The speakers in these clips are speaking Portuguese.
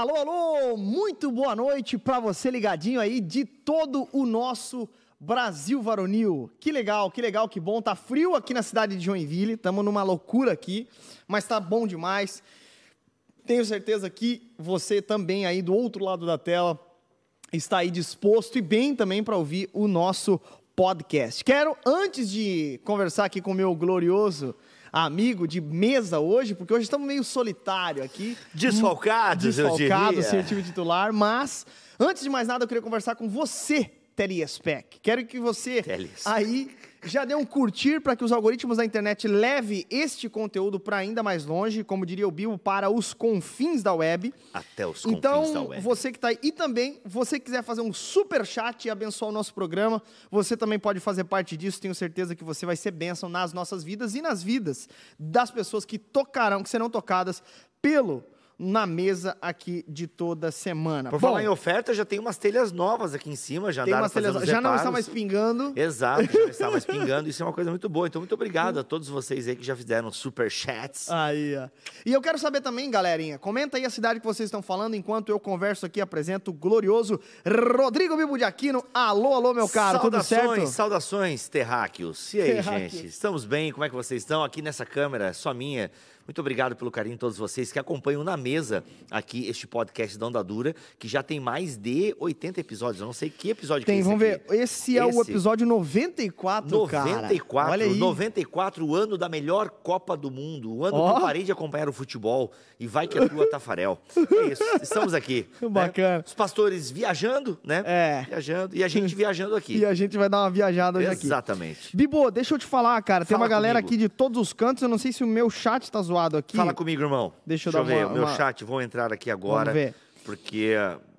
Alô, alô, muito boa noite para você ligadinho aí de todo o nosso Brasil varonil. Que legal, que legal, que bom. Tá frio aqui na cidade de Joinville, estamos numa loucura aqui, mas tá bom demais. Tenho certeza que você também aí do outro lado da tela está aí disposto e bem também para ouvir o nosso podcast. Quero, antes de conversar aqui com o meu glorioso amigo de mesa hoje, porque hoje estamos meio solitário aqui. Desfalcados, Desfalcados, eu sem diria. time titular, mas antes de mais nada eu queria conversar com você, Telespec. Quero que você Teles. aí já dê um curtir para que os algoritmos da internet leve este conteúdo para ainda mais longe, como diria o Bill, para os confins da web. Até os confins Então, da web. você que está aí, e também, você que quiser fazer um super chat e abençoar o nosso programa, você também pode fazer parte disso. Tenho certeza que você vai ser bênção nas nossas vidas e nas vidas das pessoas que tocarão, que serão tocadas pelo na mesa aqui de toda semana. Por Bom, falar em oferta, já tem umas telhas novas aqui em cima, já tem umas telhas- já não está mais pingando. Exato, já não está mais pingando. Isso é uma coisa muito boa. Então, muito obrigado a todos vocês aí que já fizeram super chats. Aí, ó. E eu quero saber também, galerinha, comenta aí a cidade que vocês estão falando enquanto eu converso aqui apresento o glorioso Rodrigo Bibo de Aquino. Alô, alô, meu caro, tudo saudações, certo? saudações, terráqueos. E aí, Terráqueos. gente? Estamos bem? Como é que vocês estão? Aqui nessa câmera, só minha. Muito obrigado pelo carinho de todos vocês que acompanham na mesa aqui este podcast da Onda Dura, que já tem mais de 80 episódios. Eu não sei que episódio Tem, que é vamos ver. Esse é o episódio 94, cara. 94, Olha aí. 94, o ano da melhor Copa do Mundo, o ano Ó. que eu parei de acompanhar o futebol e vai que é tua, Tafarel. É isso, estamos aqui. né? Bacana. Os pastores viajando, né? É. Viajando e a gente viajando aqui. E a gente vai dar uma viajada hoje aqui. Exatamente. Bibo, deixa eu te falar, cara. Tem Fala uma galera comigo. aqui de todos os cantos. Eu não sei se o meu chat tá zoado aqui. Fala comigo, irmão. Deixa eu eu dar ver uma- o meu uma- chat, vou entrar aqui agora. Vamos ver. Porque,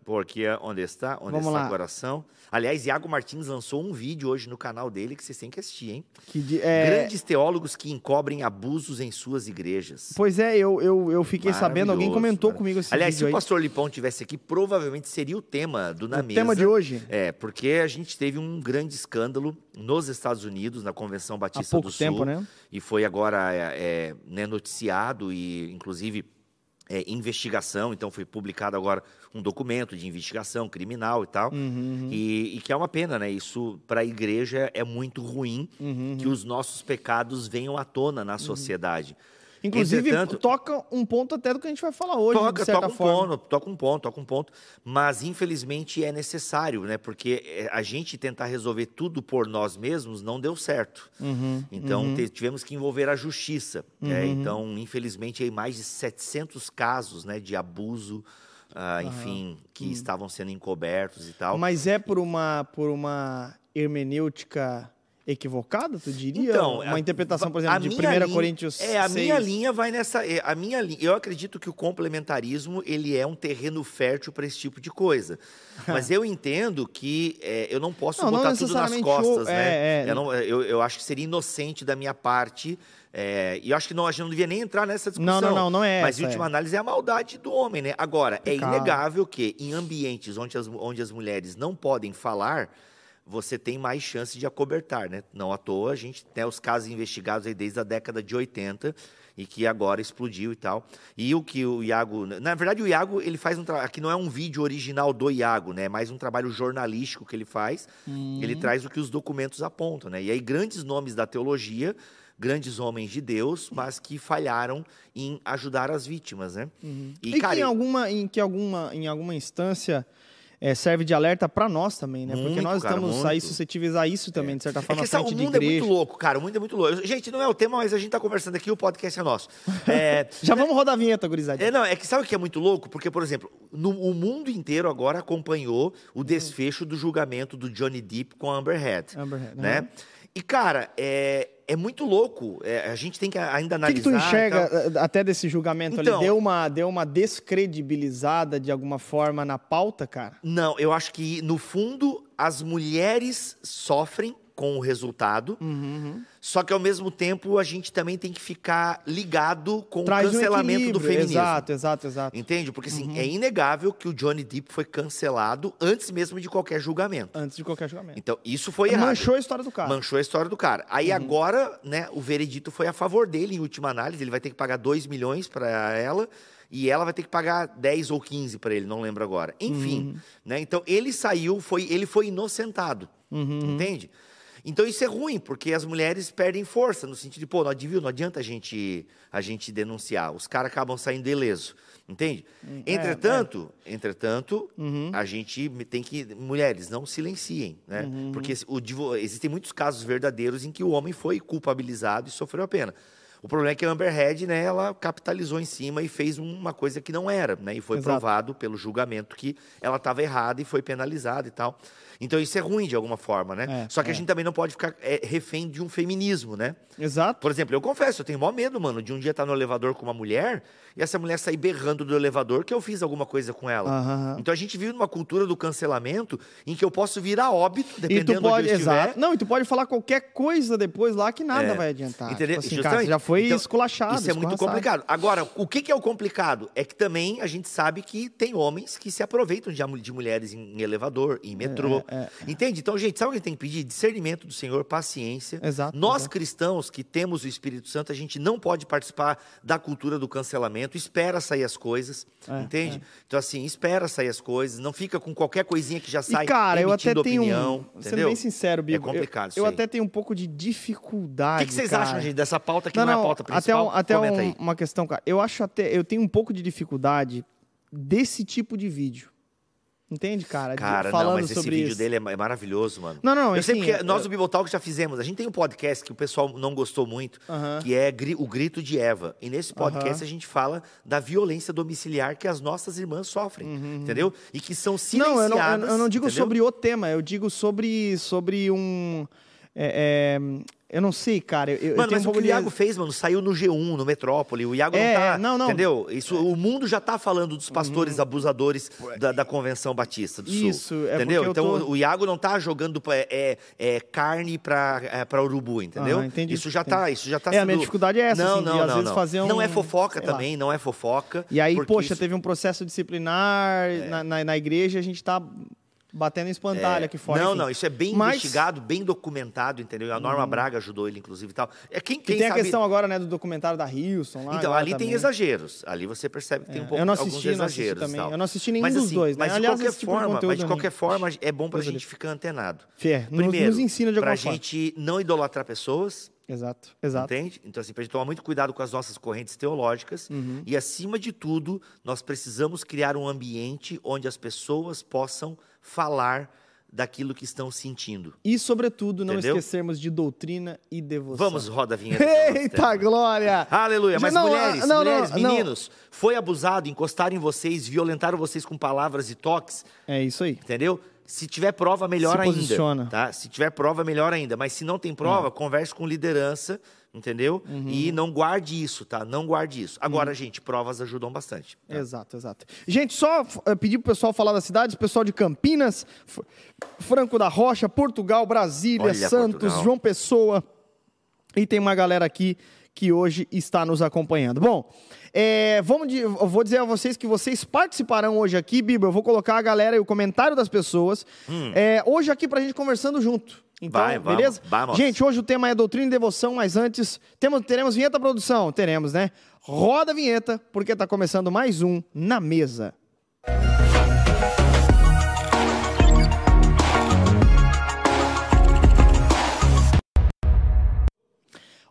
porque onde está? Onde Vamos está lá. o coração? Aliás, Iago Martins lançou um vídeo hoje no canal dele que vocês têm que assistir, hein? Que de- é, Grandes teólogos que encobrem abusos em suas igrejas. Pois é, eu, eu, eu fiquei sabendo, alguém comentou comigo esse Aliás, se o pastor Lipão tivesse aqui, provavelmente seria o tema do Na O Mesa. tema de hoje. É, porque a gente teve um grande escândalo nos Estados Unidos, na Convenção Batista pouco do tempo, Sul. né? E foi agora é, é, né, noticiado e, inclusive, é, investigação. Então, foi publicado agora um documento de investigação criminal e tal. Uhum, E, e que é uma pena, né? Isso, para a igreja, é muito ruim Uhum, que os nossos pecados venham à tona na sociedade. Inclusive, Entretanto- toca um ponto até do que a gente vai falar hoje, toca, toca um forma. ponto, toca um ponto, toca um ponto, mas infelizmente é necessário, né? Porque é, a gente tentar resolver tudo por nós mesmos não deu certo. Uhum, Então te- tivemos que envolver a justiça. né? Então, infelizmente, aí mais de 700 casos, né, de abuso, ah, enfim, que estavam sendo encobertos e tal. Mas é por uma, por uma hermenêutica equivocada, tu diria? uma a- interpretação, por exemplo, de minha 1 linha- Coríntios É, a 6. minha linha vai nessa. é, A minha linha, eu acredito que o complementarismo ele é um terreno fértil para esse tipo de coisa. Mas eu entendo que é, eu não posso Não, não botar tudo nas costas, o- né? é, é. Eu, não- eu, eu acho que seria inocente da minha parte. é, e eu acho que não, a gente não devia nem entrar nessa discussão. Não, não, não, não é Mas essa, em última análise é a maldade do homem, né? Agora, é inegável que em ambientes onde as, onde as mulheres não podem falar, você tem mais chance de acobertar, né? Não à toa, a gente tem os casos investigados aí desde a década de 80 e que agora explodiu e tal. E o que o Iago, na verdade o Iago, ele faz um trabalho, aqui não é um vídeo original do Iago, né? É mais um trabalho jornalístico que ele faz. Ele traz o que os documentos apontam, né? E aí grandes nomes da teologia, grandes homens de Deus, mas que falharam em ajudar as vítimas, né? E, que em alguma, em que alguma, em alguma instância é, serve de alerta para nós também, né? Porque Muito, nós cara, estamos muito. aí suscetíveis a isso também, de certa É forma, que essa- frente o mundo é muito louco, cara. O mundo é muito louco. Gente, não é o tema, mas a gente tá conversando aqui, o podcast é nosso. É, Já vamos rodar a vinheta, gurizadinha. é, não, é que sabe o que é muito louco? Porque, por exemplo, no, o mundo inteiro agora acompanhou o desfecho do julgamento do Johnny Depp com a Amber Heard. Amber Heard, né? aham. E, cara, é, é muito louco. É, a gente tem que ainda O que, que analisar. tu enxerga tal. eh, até desse julgamento Então- ali? Deu uma, deu uma descredibilizada de alguma forma na pauta, cara? Não, eu acho que, no fundo, as mulheres sofrem com o resultado. Uhum, Só que ao mesmo tempo a gente também tem que ficar ligado com Traz o um cancelamento do equilíbrio. feminismo. Exato, exato, exato. Entende? Porque Uhum. assim, é inegável que o Johnny Depp foi cancelado antes mesmo de qualquer julgamento. Antes de qualquer julgamento. Então, isso foi errado. Manchou a história do cara. Manchou a história do cara. Aí agora, né, o veredito foi a favor dele, em última análise. Ele vai ter que pagar 2 milhões para ela. e ela vai ter que pagar 10 ou 15 para ele, não lembro agora. Enfim, né? Então ele saiu, foi, ele foi inocentado. Entende? Então isso é ruim, porque as mulheres perdem força, no sentido de, pô, não, adivinha, não adianta a gente, a gente denunciar, os caras acabam saindo ileso, entende? é, entretanto, entretanto, a gente tem que, mulheres, não silenciem, né? Porque o existem muitos casos verdadeiros em que o homem foi culpabilizado e sofreu a pena. O problema é que a Amber Heard, né, ela capitalizou em cima e fez uma coisa que não era, né? E foi Exato. provado pelo julgamento que ela estava errada e foi penalizada e tal. Então isso é ruim de alguma forma, né? É, Só que é. a gente também não pode ficar é, refém de um feminismo, né? Exato. Por exemplo, eu confesso, eu tenho maior medo, mano, de um dia estar no elevador com uma mulher e essa mulher sair berrando do elevador que eu fiz alguma coisa com ela. Aham. Então a gente vive numa cultura do cancelamento em que eu posso vir a óbito, E dependendo tu pode, de onde eu estiver. exato. Não, e tu pode falar qualquer coisa depois lá que nada É. vai adiantar. Entendeu? Tipo assim, Justamente. cara, já foi Então, esculachado. Isso é muito complicado. Agora, o que, que é o complicado? É que também a gente sabe que tem homens que se aproveitam de, mulheres em, elevador, em metrô. é, Entende? Então, gente, sabe o que a gente tem que pedir? Discernimento do Senhor, paciência. Exato, Nós, cristãos que temos o Espírito Santo, a gente não pode participar da cultura do cancelamento. Espera sair as coisas. É, entende? Então, assim, espera sair as coisas. Não fica com qualquer coisinha que já sai E, cara, eu até tenho opinião. um. Sendo bem sincero, Bibo. É complicado Eu, eu até tenho um pouco de O dificuldade. que, que vocês cara. acham, gente, dessa pauta que Não, não, é não, pauta até, principal? um- até um- uma questão, cara. Eu acho até. Eu tenho um pouco de dificuldade desse tipo de vídeo. Entende, cara? De- Cara, falando não, mas esse vídeo isso. dele é é maravilhoso, mano. Não, não, eu sei enfim, porque eu- nós do Bibotalk já fizemos. A gente tem um podcast que o pessoal não gostou muito, Aham. que é o Grito de Eva. E nesse podcast Aham. a gente fala da violência domiciliar que as nossas irmãs sofrem, entendeu? E que são Não, silenciadas. eu não, eu, eu não digo entendeu? sobre o tema, eu digo sobre, sobre um. É, é, eu não sei, cara. Eu, eu Mano, tenho mas um o que o de. Iago fez, mano, saiu no G1, no Metrópole. O Iago É, não tá. não, não. Entendeu? Isso, O mundo já tá falando dos pastores abusadores da, da Convenção Batista do Sul. Isso, é entendeu? eu Então tô- o Iago não tá jogando é, é, é, carne pra, é, pra urubu, entendeu? Aham, entendi, isso já tá. Isso já tá É, a sendo- minha dificuldade é essa, Não, assim, de, não, às não, vezes não. fazer Não é um- fofoca sei lá. também, não é fofoca. E aí, poxa, isso- teve um processo disciplinar na, na, na igreja, a gente tá batendo em espantalho aqui fora. Não, enfim. não, isso é bem Mas- investigado, bem documentado, entendeu? E a Norma Braga ajudou ele, inclusive e tal. É quem, Que quem tem a sabe... questão agora, né, do documentário da Houston lá. Então, ali tem também. exageros. Ali você percebe que tem É, um pouco eu não alguns assisti, não assisti exageros. e também. tal. Eu não assisti nenhum mas, dos assim, dois, né? Mas Aliás, de qualquer esse tipo de forma, mas de a qualquer forma é bom pra Deus gente ficar antenado. Nos- Primeiro, nos ensina de pra alguma forma. gente não idolatrar pessoas, Exato, exato. entende? Então, assim, pra gente tomar muito cuidado com as nossas correntes teológicas. Uhum. E, acima de tudo, nós precisamos criar um ambiente onde as pessoas possam falar daquilo que estão sentindo. E, sobretudo, não Entendeu? esquecermos de doutrina e devoção. Vamos, roda a vinheta. Eita, glória! Aleluia. Mas Não, mulheres, não, não, mulheres, não. meninos, foi abusado, encostaram em vocês, violentaram vocês com palavras e toques, É isso aí. entendeu? Se tiver prova, melhor Se ainda. posiciona. Tá? Se tiver prova, melhor ainda. Mas se não tem prova, converse com liderança, entendeu? Uhum. E não guarde isso, tá? Não guarde isso. Agora, gente, provas ajudam bastante. tá? Exato, exato. Gente, só uh, pedir pro pessoal falar das cidades, pessoal de Campinas, F- Franco da Rocha, Portugal, Brasília, Olha, Santos, Portugal. João Pessoa. E tem uma galera aqui que hoje está nos acompanhando. Bom, é, vamos de- eu vou dizer a vocês que vocês participarão hoje aqui, Biba. Eu vou colocar a galera e o comentário das pessoas. É, hoje aqui pra gente conversando junto. Então, Hum. Vai, vamos, beleza? vamos. Gente, hoje o tema é doutrina e devoção, mas antes, temos, teremos vinheta produção? Teremos, né? Roda a vinheta, porque tá começando mais um Na Mesa.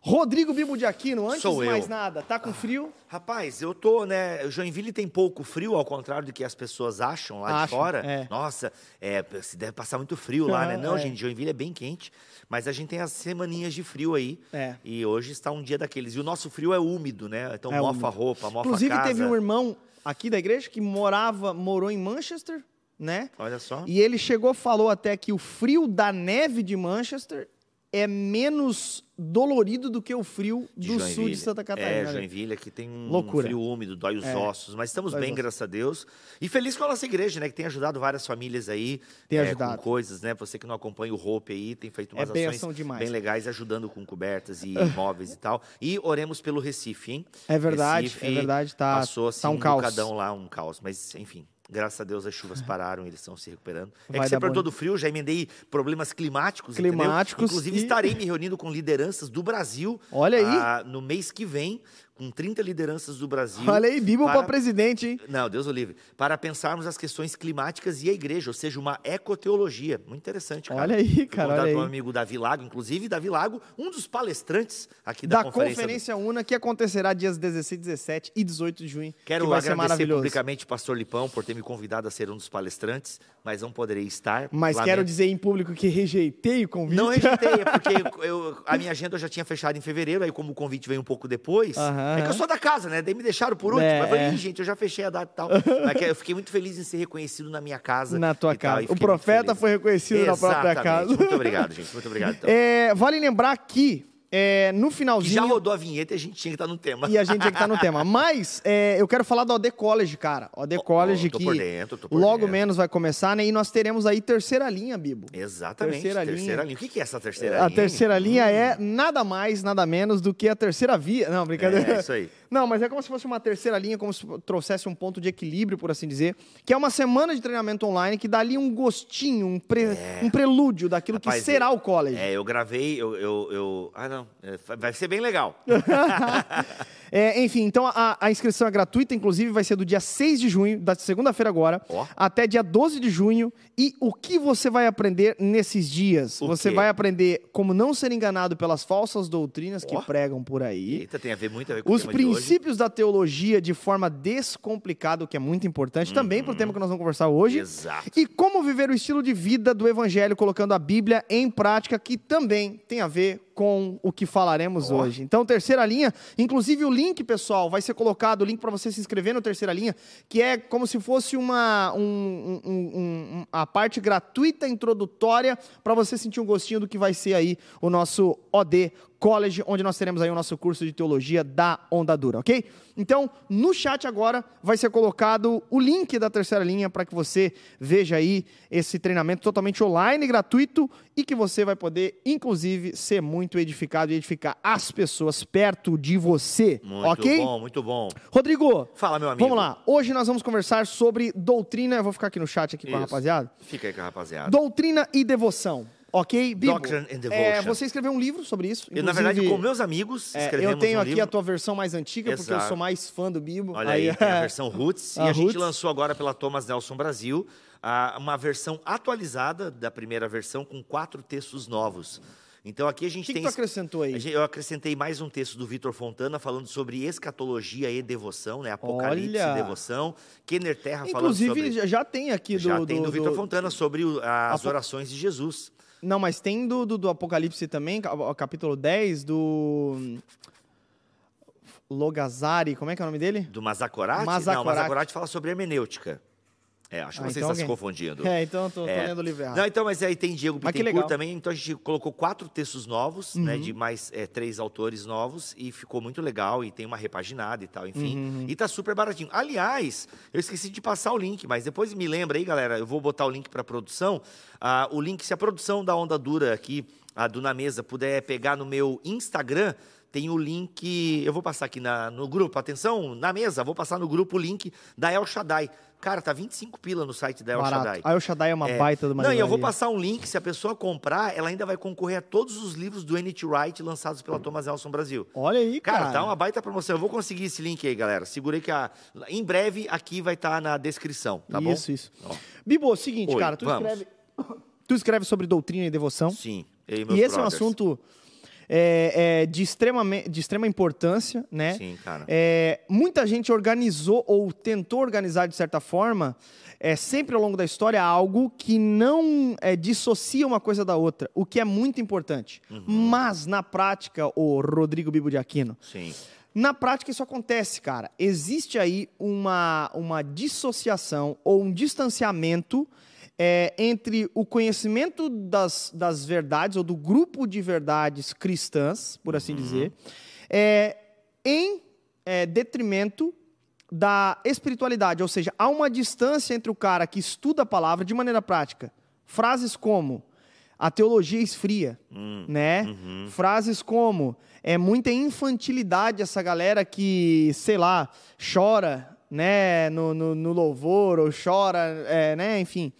Rodrigo Bibo de Aquino, antes Sou de eu. mais nada, tá com frio? Rapaz, eu tô, né? Joinville tem pouco frio, ao contrário do que as pessoas acham lá de fora. é. Nossa, é, se deve passar muito frio lá, né? Ah, Não, é. gente, Joinville é bem quente, mas a gente tem as semaninhas de frio aí. É. E hoje está um dia daqueles. E o nosso frio é úmido, né? Então É mofa úmido. a roupa, mofa Inclusive, casa. teve um irmão aqui da igreja que morava, morou em Manchester, né? Olha só. E ele chegou, falou até que o frio da neve de Manchester é menos dolorido do que o frio do sul de Santa Catarina. É, né? Joinville aqui tem um Loucura. frio úmido, dói os É. ossos, mas estamos Dói bem, graças a Deus. E feliz com a nossa igreja, né, que tem ajudado várias famílias aí. Tem é, ajudado. Com coisas, né, você que não acompanha o Hope aí, tem feito umas É ações demais. bem legais, ajudando com cobertas e móveis e tal. E oremos pelo Recife, hein? É verdade, Recife é verdade, tá- Passou assim tá um um caos. lá, um caos, mas enfim. Graças a Deus as chuvas pararam, eles estão se recuperando. É Vai que você perguntou do frio, já emendei problemas climáticos, entendeu? Climáticos Inclusive e- estarei me reunindo com lideranças do Brasil Olha aí. ah, no mês que vem com 30 lideranças do Brasil. Olha aí, Bíblia para- para presidente, hein? Não, Deus o livre. Para pensarmos as questões climáticas e a igreja, ou seja, uma ecoteologia. Muito interessante, cara. Olha aí, cara, convidado olha aí. amigo Davi Lago, inclusive Davi Lago, um dos palestrantes aqui da, Da conferência. Conferência Una, que acontecerá dias 16, 17 e 18 de junho. Quero que vai agradecer publicamente o pastor Lipão por ter me convidado a ser um dos palestrantes, mas não poderei estar. Mas Lamento. quero dizer em público que rejeitei o convite. Não rejeitei, é porque eu- a minha agenda eu já tinha fechado em fevereiro, aí como o convite veio um pouco depois, é que eu sou da casa, né? Daí me deixaram por último. É, Mas eu falei, é. "Ih, gente, eu já fechei a data e tal. Mas que eu fiquei muito feliz em ser reconhecido na minha casa. Na tua tal, casa. e O profeta foi reconhecido na própria Exatamente. casa. Muito obrigado, gente. Muito obrigado. Então. É, vale lembrar que é, no Que finalzinho. já rodou a vinheta e a gente tinha que estar no tema. E a gente tinha que estar no tema. Mas é, eu quero falar do OD College, cara. OD College tô que por dentro, tô por logo dentro. menos vai começar, né? E nós teremos aí terceira linha, Bibo. Exatamente. Terceira Terceira, linha. linha. O que que é essa terceira A linha? terceira linha é nada mais, nada menos do que a terceira via. Não, brincadeira. É, isso aí. Não, mas é como se fosse uma terceira linha, como se trouxesse um ponto de equilíbrio, por assim dizer, que é uma semana de treinamento online que dá ali um gostinho, um, pre- um prelúdio daquilo Rapaz, que será eu- o college. É, eu gravei, eu, eu, eu- Ah, não. É, vai ser bem legal. É, enfim, então a, a inscrição é gratuita, inclusive vai ser do dia 6 de junho, da segunda-feira agora, Ó. até dia 12 de junho. E o que você vai aprender nesses dias? O você quê? vai aprender como não ser enganado pelas falsas doutrinas que Ó. pregam por aí. Eita, tem a ver muito a ver com Os princípios da teologia de forma descomplicada, o que é muito importante também para o tema que nós vamos conversar hoje. Uhum. Exato. E como viver o estilo de vida do evangelho colocando a Bíblia em prática, que também tem a ver com o que falaremos Ó. hoje. Então, terceira linha, inclusive o link, pessoal, vai ser colocado o link para você se inscrever no terceira linha, que é como se fosse uma um- um- um- um- a parte gratuita introdutória para você sentir um gostinho do que vai ser aí o nosso OD College, onde nós teremos aí o nosso curso de teologia da Onda Dura, ok? Então, no chat agora vai ser colocado o link da terceira linha para que você veja aí esse treinamento totalmente online, gratuito e que você vai poder, inclusive, ser muito edificado e edificar as pessoas perto de você, Muito ok? bom, muito bom. Rodrigo, Fala, meu amigo. vamos lá. Hoje nós vamos conversar sobre doutrina. Eu vou ficar aqui no chat aqui com a Isso. rapaziada. Fica aí com a rapaziada. Doutrina e devoção. Ok, Bibo? Doctrine and É, Devotion. você escreveu um livro sobre isso. Eu, na verdade, inclusive, com meus amigos, é, eu tenho um aqui livro. a tua versão mais antiga, porque eu Exato. sou mais fã do Bibo. Olha aí, tem a versão Roots. A e a gente Roots. lançou agora pela Thomas Nelson Brasil ah, uma versão atualizada da primeira versão com quatro textos novos. Então aqui a O gente que, que tem. tu acrescentou aí? a gente- Eu acrescentei mais um texto do Vitor Fontana falando sobre escatologia e devoção, né? Apocalipse Olha! e devoção. Kenner Terra falando Inclusive, sobre. já- já tem aqui do... Já tem do, do- Vitor Fontana sobre o- as Apo- orações de Jesus. Não, mas tem do, do, do Apocalipse também, capítulo 10, do... Logazari, como é que é o nome dele? Do Mazakorati? Não. Mazakorati fala sobre hermenêutica. É, acho que Ah, você então está se alguém- confundindo. É, então tô É. lendo o livro errado. Não, então, mas aí tem Diego Bittencourt também, então a gente colocou quatro textos novos, né, Uhum. de mais é, três autores novos, e ficou muito legal, e tem uma repaginada e tal, enfim. Uhum. E tá super baratinho. Aliás, eu esqueci de passar o link, mas depois me lembra aí, galera, eu vou botar o link para produção. Ah, o link, se a produção da Onda Dura aqui, a do Na Mesa, puder pegar no meu Instagram, tem o link, eu vou passar aqui na- no grupo, atenção, na mesa, vou passar no grupo o link da El Shaddai. Cara, tá 25 pila no site da El Barato. Shaddai. A El Shaddai é uma É. baita uma Não, e eu vou passar um link, se a pessoa comprar, ela ainda vai concorrer a todos os livros do N.T. Wright lançados pela Thomas Nelson Brasil. Olha aí, cara. Cara, tá uma baita promoção. Eu vou conseguir esse link aí, galera. Segurei que a... em breve aqui vai estar na descrição, tá bom? isso, isso. Bibo, seguinte, Oi, cara, tu vamos. escreve, tu escreve sobre doutrina e devoção. Sim. eu e E esse é um assunto é, é, de, extrema, de extrema importância, né? Sim, cara. É, muita gente organizou ou tentou organizar de certa forma, é, sempre ao longo da história, algo que não é, dissocia uma coisa da outra, o que é muito importante. Uhum. Mas, na prática, o Rodrigo Bibo de Aquino, Sim. na prática, isso acontece, cara. Existe aí uma, uma dissociação ou um distanciamento é, entre o conhecimento das, das verdades, ou do grupo de verdades cristãs, por assim dizer, é, em é, detrimento da espiritualidade. Ou seja, há uma distância entre o cara que estuda a palavra de maneira prática. Frases como a teologia esfria, né? Frases como é muita infantilidade essa galera que, sei lá, chora, né, no, no, no louvor ou chora, é, né, enfim,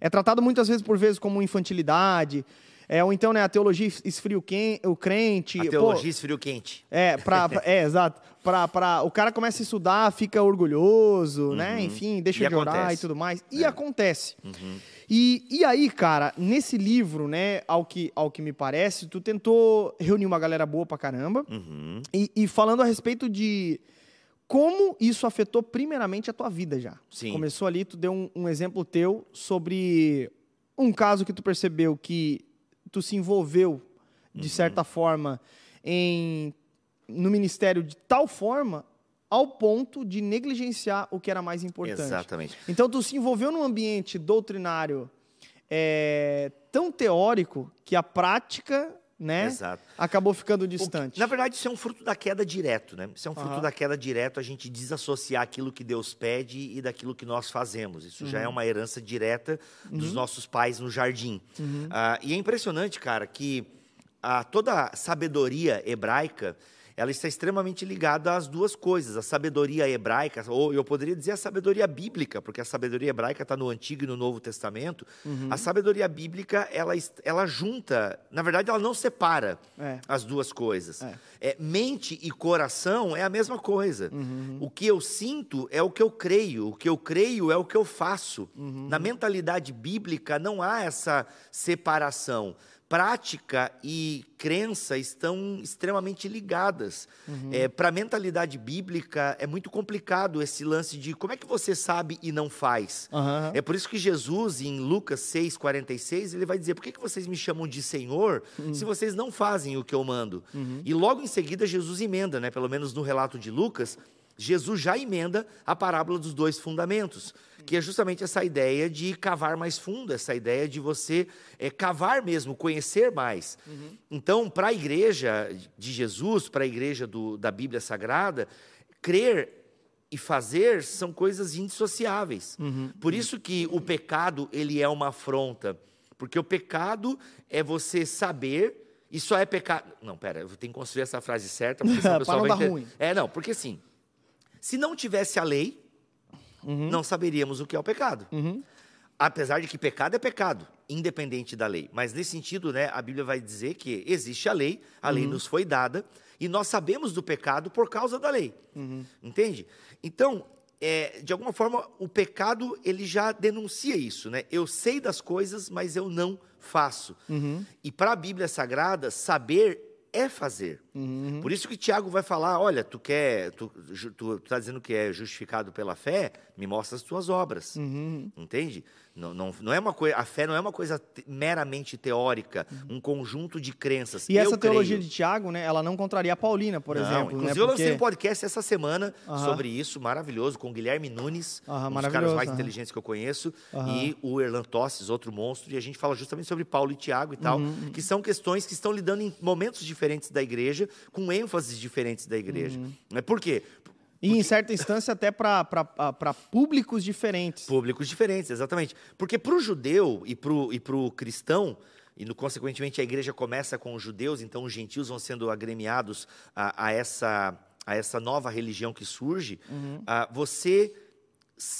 é tratado muitas vezes por vezes como infantilidade. É, ou então, né, a teologia esfria o, quen- o crente. A pô, teologia esfria o quente. é, pra, pra- é, exato. Pra, pra, o cara começa a estudar, fica orgulhoso, né? Enfim, deixa Uhum. E de orar acontece. É. e tudo mais. E acontece. Uhum. E, e aí, cara, nesse livro, né, ao que, ao que me parece, tu tentou reunir uma galera boa pra caramba. Uhum. E, e falando a respeito de como isso afetou primeiramente a tua vida já. Sim. Começou ali, tu deu um, um exemplo teu sobre um caso que tu percebeu que tu se envolveu, de certa forma, em no ministério de tal forma ao ponto de negligenciar o que era mais importante. Exatamente. Então, tu se envolveu num ambiente doutrinário é, tão teórico que a prática, né, Exato. acabou ficando O que- distante. Na verdade, isso é um fruto da queda direto, né? Isso é um fruto Aham. da queda direto, a gente desassociar aquilo que Deus pede e daquilo que nós fazemos. Isso Uhum. já é uma herança direta dos nossos pais no jardim. Uhum. Ah, e é impressionante, cara, que ah, toda a sabedoria hebraica ela está extremamente ligada às duas coisas, a sabedoria hebraica, ou eu poderia dizer a sabedoria bíblica, porque a sabedoria hebraica está no Antigo e no Novo Testamento. Uhum. A sabedoria bíblica, ela, ela junta, na verdade, ela não separa É. as duas coisas. É. É, mente e coração é a mesma coisa. Uhum. O que eu sinto é o que eu creio, o que eu creio é o que eu faço. Uhum. Na mentalidade bíblica não há essa separação. Prática e crença estão extremamente ligadas. Uhum. Para a mentalidade bíblica é muito complicado esse lance de como é que você sabe e não faz. Aham. É por isso que Jesus, em Lucas 6,46, ele vai dizer: Por que, que vocês me chamam de Senhor se vocês não fazem o que eu mando? E logo em seguida, Jesus emenda, né? pelo menos no relato de Lucas, Jesus já emenda a parábola dos dois fundamentos, que é justamente essa ideia de cavar mais fundo, essa ideia de você é, cavar mesmo, conhecer mais. Então, para a igreja de Jesus, para a igreja do- da Bíblia Sagrada, crer e fazer são coisas indissociáveis. Por isso que o pecado ele é uma afronta, porque o pecado é você saber e só é pecado. Não, pera, eu tenho que construir essa frase certa, porque senão o pessoal vai dar ruim. É, não, porque assim, se não tivesse a lei, não saberíamos o que é o pecado. Apesar de que pecado é pecado, independente da lei. Mas nesse sentido, né, a Bíblia vai dizer que existe a lei, a lei nos foi dada, e nós sabemos do pecado por causa da lei. Entende? Então, é, de alguma forma, o pecado ele já denuncia isso, né? Eu sei das coisas, mas eu não faço. E para a Bíblia Sagrada, saber é fazer. Por isso que Tiago vai falar, olha, tu quer, tu, ju- tu, tá dizendo que é justificado pela fé, me mostra as tuas obras. Entende? Não, não, não é uma coisa, a fé não é uma coisa te- meramente teórica, um conjunto de crenças. E essa Eu teologia creio. de Tiago, né, ela não contraria a Paulina, por Não, exemplo. Inclusive, né, eu lancei um podcast essa semana sobre isso, maravilhoso, com o Guilherme Nunes, Aham, um dos caras mais inteligentes que eu conheço, e o Erlan Tosses, outro monstro, e a gente fala justamente sobre Paulo e Tiago e tal, Uhum, que são questões que estão lidando em momentos diferentes da igreja, com ênfases diferentes da igreja. Uhum. Mas Por quê? E em certa instância até para públicos diferentes. Públicos diferentes, exatamente. Porque para o judeu e para o e pro cristão, e no, consequentemente a igreja começa com os judeus, então os gentios vão sendo agremiados a, a essa, a essa nova religião que surge, ah, você,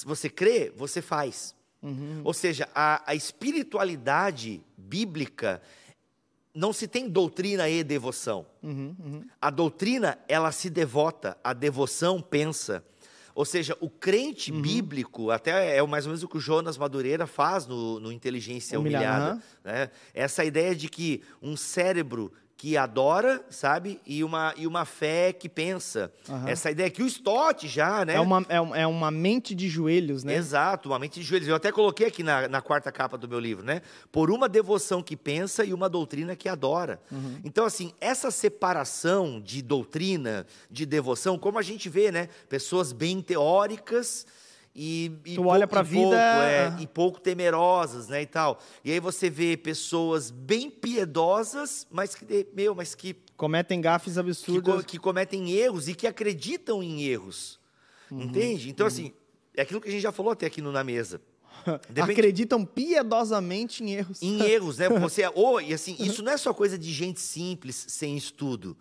você crê, você faz. Ou seja, a, a espiritualidade bíblica não se tem doutrina e devoção. A doutrina, ela se devota, a devoção pensa. Ou seja, o crente bíblico, até é mais ou menos o que o Jonas Madureira faz no, no Inteligência Humilhada, Humilhada. né? Essa ideia de que um cérebro que adora, sabe? E uma, e uma fé que pensa. Aham. Essa ideia que o Stott já, né? É, uma, é, é uma mente de joelhos, né? Exato, uma mente de joelhos. Eu até coloquei aqui na, na quarta capa do meu livro, né? Por uma devoção que pensa e uma doutrina que adora. Uhum. Então, assim, essa separação de doutrina, de devoção, como a gente vê, né? Pessoas bem teóricas e, e Tu olha pou- pra e vida, pouco, é, e pouco temerosas, né, e tal. E aí você vê pessoas bem piedosas, mas que, meu, mas que Cometem gafes que, absurdas. co- que cometem erros e que acreditam em erros. Uhum. Entende? Então, assim, é aquilo que a gente já falou até aqui no Na Mesa. Depende- Acreditam piedosamente em erros. Em erros, né? Você, ou, e assim, isso não é só coisa de gente simples, sem estudo.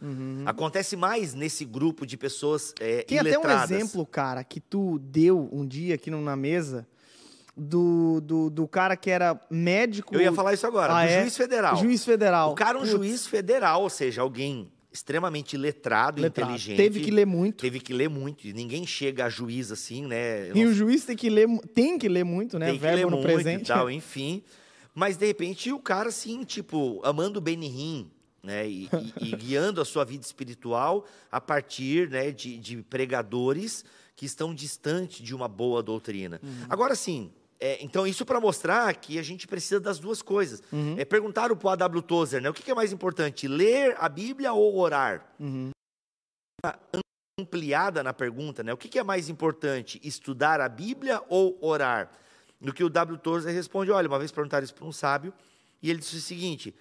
Acontece mais nesse grupo de pessoas é, Tem até um iletradas. exemplo, cara, que tu deu um dia aqui na mesa, do, do, do cara que era médico. Eu ia falar isso agora, Ah, do é? juiz federal. Juiz federal. O cara é um Putz, juiz federal, ou seja, alguém extremamente letrado, letrado. inteligente. Teve que ler muito. Teve que ler muito. E ninguém chega a juiz assim, né? Eu E não o juiz tem que ler, tem que ler muito, né? tem que Verbo ler no muito presente. e tal, enfim. Mas, de repente, o cara, assim, tipo, amando o Benihim, né? E, e- e guiando a sua vida espiritual a partir né, de, de pregadores que estão distantes de uma boa doutrina. Uhum. Agora, sim, é, então, isso para mostrar que a gente precisa das duas coisas. Uhum. É, perguntaram para o A.W. Tozer, né? O que, que é mais importante, ler a Bíblia ou orar? Uhum. ampliada na pergunta, né? O que, que é mais importante, estudar a Bíblia ou orar? No que o W. Tozer responde, olha, uma vez perguntaram isso para um sábio, e ele disse o seguinte,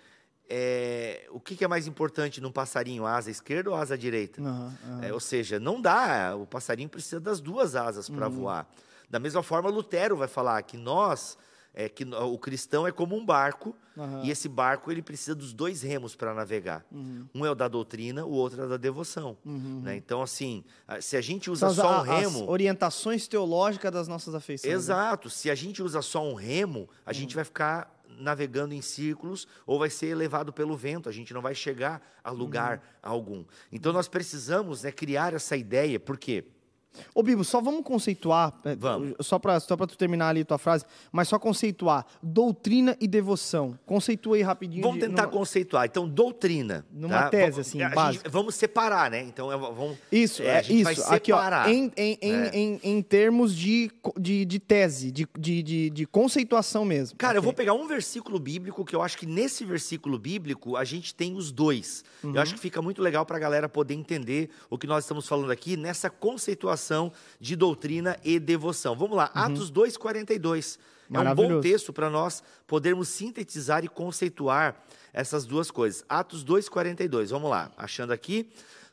é, o que, que é mais importante num passarinho, asa esquerda ou asa direita? Aham. É, ou seja, não dá, o passarinho precisa das duas asas para Uhum. voar. Da mesma forma, Lutero vai falar que nós, é, que o cristão é como um barco, Aham. e esse barco ele precisa dos dois remos para navegar. Uhum. Um é o da doutrina, o outro é o da devoção. Uhum. né? Então, assim, se a gente usa as, só um a- as remo. orientações teológicas das nossas afeições. né? Exato. Se a gente usa só um remo, a Uhum. gente vai ficar navegando em círculos ou vai ser levado pelo vento. A gente não vai chegar a lugar Uhum. algum. Então nós precisamos né, criar essa ideia, porque Ô, Bibo, só vamos conceituar, é, Vamos. só para só pra tu terminar ali tua frase, mas só conceituar doutrina e devoção. Conceitua aí rapidinho. vamos de- tentar numa- conceituar. Então, doutrina. Numa tá? tese, assim, a básica. vamos separar, né? Então, é, vamos, Isso, é, é, a gente vai isso. Aqui, ó, separar. em, em, em, É. em, em termos de, de, de tese, de, de, de, de conceituação mesmo. Cara, eu Ok. vou pegar um versículo bíblico que eu acho que nesse versículo bíblico a gente tem os dois. Uhum. Eu acho que fica muito legal para a galera poder entender o que nós estamos falando aqui nessa conceituação de doutrina e devoção. Vamos lá, Atos 2,42. É um bom Uhum. Texto para nós podermos sintetizar e conceituar essas duas coisas. Atos 2,42. Vamos lá, achando aqui.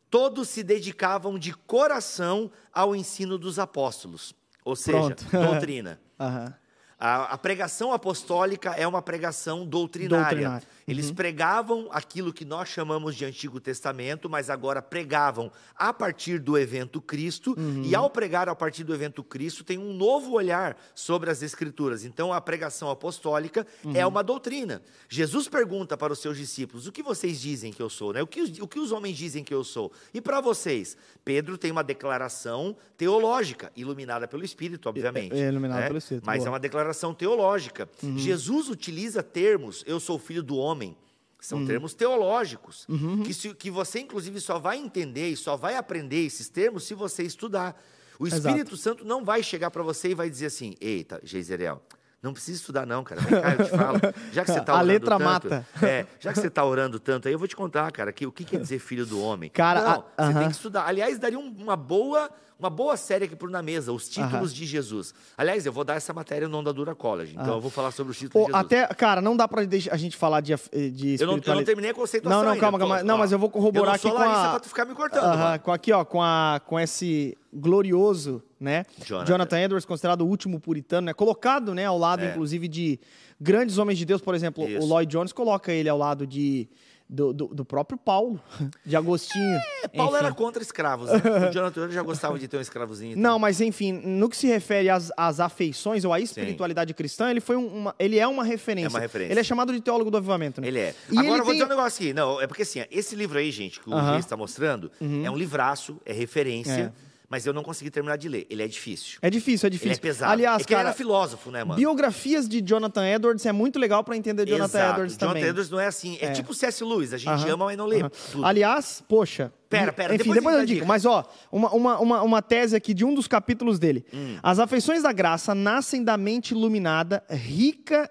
Todos se dedicavam de coração ao ensino dos apóstolos. Ou seja, Pronto. doutrina. Aham. A, a pregação apostólica é uma pregação doutrinária. Doutrinária. Eles pregavam aquilo que nós chamamos de Antigo Testamento, mas agora pregavam a partir do evento Cristo. E ao pregar a partir do evento Cristo, tem um novo olhar sobre as Escrituras. Então, a pregação apostólica é uma doutrina. Jesus pergunta para os seus discípulos: o que vocês dizem que eu sou? Né? O, que os, o que os homens dizem que eu sou? E para vocês? Pedro tem uma declaração teológica, iluminada pelo Espírito, obviamente. É, iluminada né? pelo Espírito, Mas boa. é uma declaração teológica. Uhum. Jesus utiliza termos, eu sou filho do homem. Uhum. São termos teológicos. Que, se- que você, inclusive, só vai entender e só vai aprender esses termos se você estudar. O Exato. Espírito Santo não vai chegar para você e vai dizer assim: Eita, Geiseriel, não precisa estudar, não, cara. Vem cá, eu te falo. Já que você está A orando letra tanto, mata. É, já que você está orando tanto aí, eu vou te contar, cara, que o que quer dizer filho do homem. Cara, não, a- você aham. tem que estudar. Aliás, daria um- uma boa. Uma boa série aqui por na mesa, os títulos de Jesus. Aliás, eu vou dar essa matéria no Onda Dura College, então eu vou falar sobre os títulos Ou de Jesus. até, cara, não dá pra a gente falar de, af- de Eu não, eu não terminei a conceituação Não, não, ainda. calma, Tô- calma. Não, ó, mas eu vou corroborar eu aqui com a- pra tu ficar me cortando, com aqui, ó, com, a, com esse glorioso, né? Jonathan. Edwards, considerado o último puritano, né? Colocado, né, ao lado, É. inclusive, de grandes homens de Deus, por exemplo, Isso. o Lloyd Jones coloca ele ao lado de do, do, do próprio Paulo, de Agostinho. É, Paulo enfim. era contra escravos, né? O Jonathan já gostava de ter um escravozinho. Não, mas enfim, no que se refere às, às afeições ou à espiritualidade cristã, ele foi um- uma, ele é uma referência. É uma referência. Ele é chamado de teólogo do avivamento, né? Ele é. E Agora ele eu vou tem- dizer um negócio aqui. Não, é porque assim, esse livro aí, gente, que o. Uhum. Luiz está mostrando, é um livraço, é referência, mas eu não consegui terminar de ler. Ele é difícil. É difícil, é Ele difícil. é pesado. Aliás, é que ele cara, era filósofo, né, mano? biografias de Jonathan Edwards é muito legal pra entender Jonathan Exato. Edwards Jonathan também. Edwards não é assim. É, É. tipo C.S. Lewis. A gente ama, mas não lê. Aliás, poxa. Pera, pera, Enfim, depois depois, ele eu digo. Mas, ó, uma, uma, uma, uma tese aqui de um dos capítulos dele. Hum. As afeições da graça nascem da mente iluminada, rica,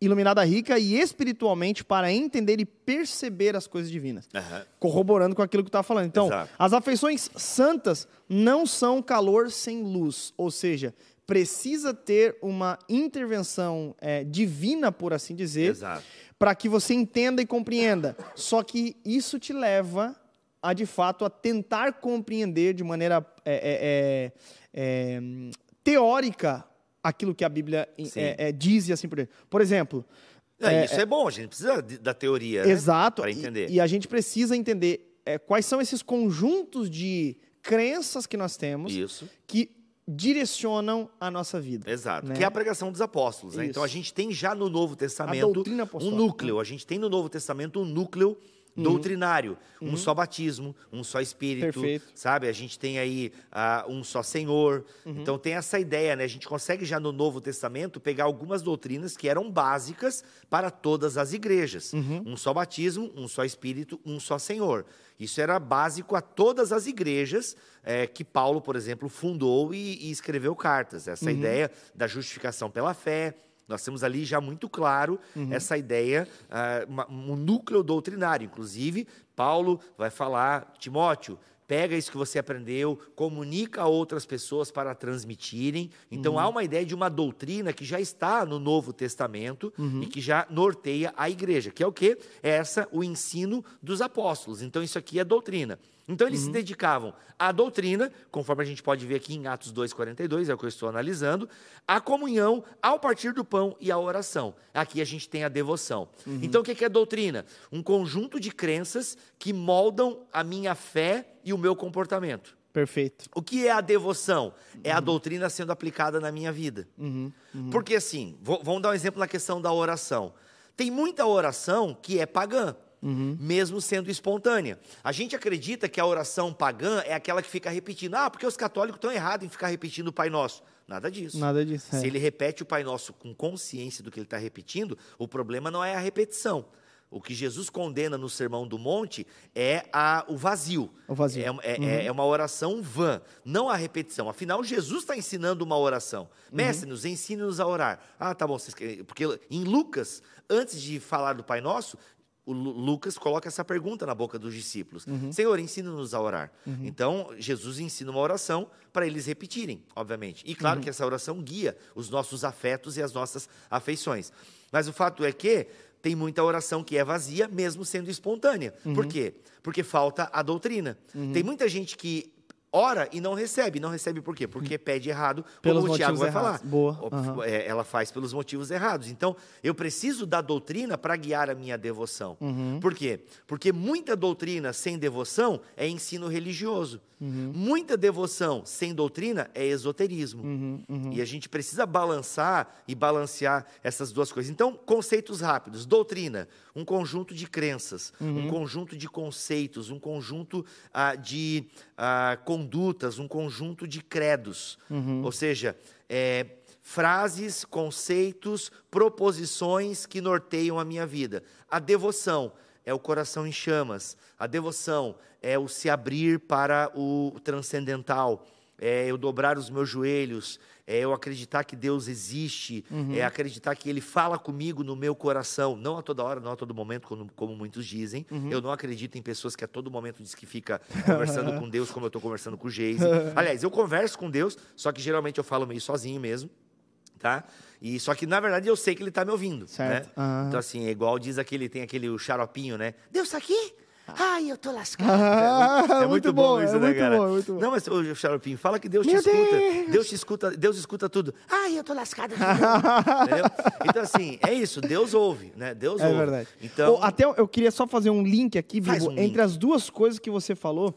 iluminada rica e espiritualmente para entender e perceber as coisas divinas. Aham. Corroborando com aquilo que tu tá falando. Então, Exato. as afeições santas não são calor sem luz. Ou seja, precisa ter uma intervenção é, divina, por assim dizer, para que você entenda e compreenda. Só que isso te leva a, de fato, a tentar compreender de maneira é, é, é, é, teórica aquilo que a Bíblia é, é, diz e assim por diante. Por exemplo, É, isso é, bom, a gente precisa da teoria, né? exato, Para e- entender. E, a gente precisa entender é, quais são esses conjuntos de crenças que nós temos Isso. que direcionam a nossa vida. Exato. né? Que é a pregação dos apóstolos. Né? Então a gente tem já no Novo Testamento um núcleo. A gente tem no Novo Testamento um núcleo doutrinário. Um só batismo, um só Espírito. Uhum. Perfeito. Sabe? A gente tem aí ah, um só Senhor. Uhum. Então tem essa ideia, né? A gente consegue já no Novo Testamento pegar algumas doutrinas que eram básicas para todas as igrejas. Uhum. Um só batismo, um só Espírito, um só Senhor. Isso era básico a todas as igrejas eh, que Paulo, por exemplo, fundou e, e escreveu cartas. Essa ideia da justificação pela fé. Nós temos ali já muito claro essa ideia, uma- um núcleo doutrinário. Inclusive, Paulo vai falar, Timóteo, pega isso que você aprendeu, comunica a outras pessoas para transmitirem. Então há uma ideia de uma doutrina que já está no Novo Testamento e que já norteia a igreja, que é o quê? É essa o ensino dos apóstolos. Então isso aqui é doutrina. Então eles se dedicavam à doutrina, conforme a gente pode ver aqui em Atos 2:42, é o que eu estou analisando, à comunhão, ao partir do pão e à oração. Aqui a gente tem a devoção. Então o que que é doutrina? Um conjunto de crenças que moldam a minha fé e o meu comportamento. Perfeito. O que é a devoção? É a doutrina sendo aplicada na minha vida. Porque assim, vou- vamos dar um exemplo na questão da oração. Tem muita oração que é pagã, mesmo sendo espontânea. A gente acredita que a oração pagã é aquela que fica repetindo. Ah, porque os católicos estão errados em ficar repetindo o Pai Nosso. Nada disso. Nada disso. é. Se ele repete o Pai Nosso com consciência do que ele está repetindo, o problema não é a repetição. O que Jesus condena no Sermão do Monte é a- o vazio. O vazio. É, é- é- é uma oração vã, não a repetição. Afinal, Jesus está ensinando uma oração. Mestre, nos ensine-nos a orar. Ah, tá bom. vocês Porque em Lucas, antes de falar do Pai Nosso, o Lu- Lucas coloca essa pergunta na boca dos discípulos: Senhor, ensina-nos a orar. Então, Jesus ensina uma oração para eles repetirem, obviamente. E claro que essa oração guia os nossos afetos e as nossas afeições. Mas o fato é que tem muita oração que é vazia, mesmo sendo espontânea. Por quê? Porque falta a doutrina. Tem muita gente que ora e não recebe. Não recebe por quê? Porque pede errado, Pelos como o Tiago vai errados. falar. Boa. É, ela faz pelos motivos errados. Então, eu preciso da doutrina para guiar a minha devoção. Uhum. Por quê? Porque muita doutrina sem devoção é ensino religioso. Uhum. Muita devoção sem doutrina é esoterismo. Uhum, E a gente precisa balançar e balancear essas duas coisas. Então, conceitos rápidos. Doutrina, um conjunto de crenças, um conjunto de conceitos, um conjunto ah, de ah, condutas, um conjunto de credos. Ou seja, é, frases, conceitos, proposições que norteiam a minha vida. A devoção é o coração em chamas. A devoção é o se abrir para o transcendental. É eu dobrar os meus joelhos, é eu acreditar que Deus existe, é acreditar que Ele fala comigo no meu coração, não a toda hora, não a todo momento, como, como muitos dizem. Eu não acredito em pessoas que a todo momento diz que fica conversando com Deus, como eu estou conversando com o Geise. Aliás, eu converso com Deus, só que geralmente eu falo meio sozinho mesmo tá? E só que na verdade eu sei que ele tá me ouvindo, Certo. né? Aham. Então assim, é igual diz aquele tem aquele xaropinho, né? Deus tá aqui? Ai, eu tô lascado. Ah, é muito, é muito muito bom, bom isso, é né, muito cara? bom, é muito bom. Não, mas o xaropinho fala que Deus Meu te escuta. Deus! Deus te escuta, Deus escuta tudo. Ai, eu tô lascado. Então assim, é isso, Deus ouve, né? Deus É ouve. verdade. Então, até eu queria só fazer um link aqui, Bibo, um link. Hum. entre as duas coisas que você falou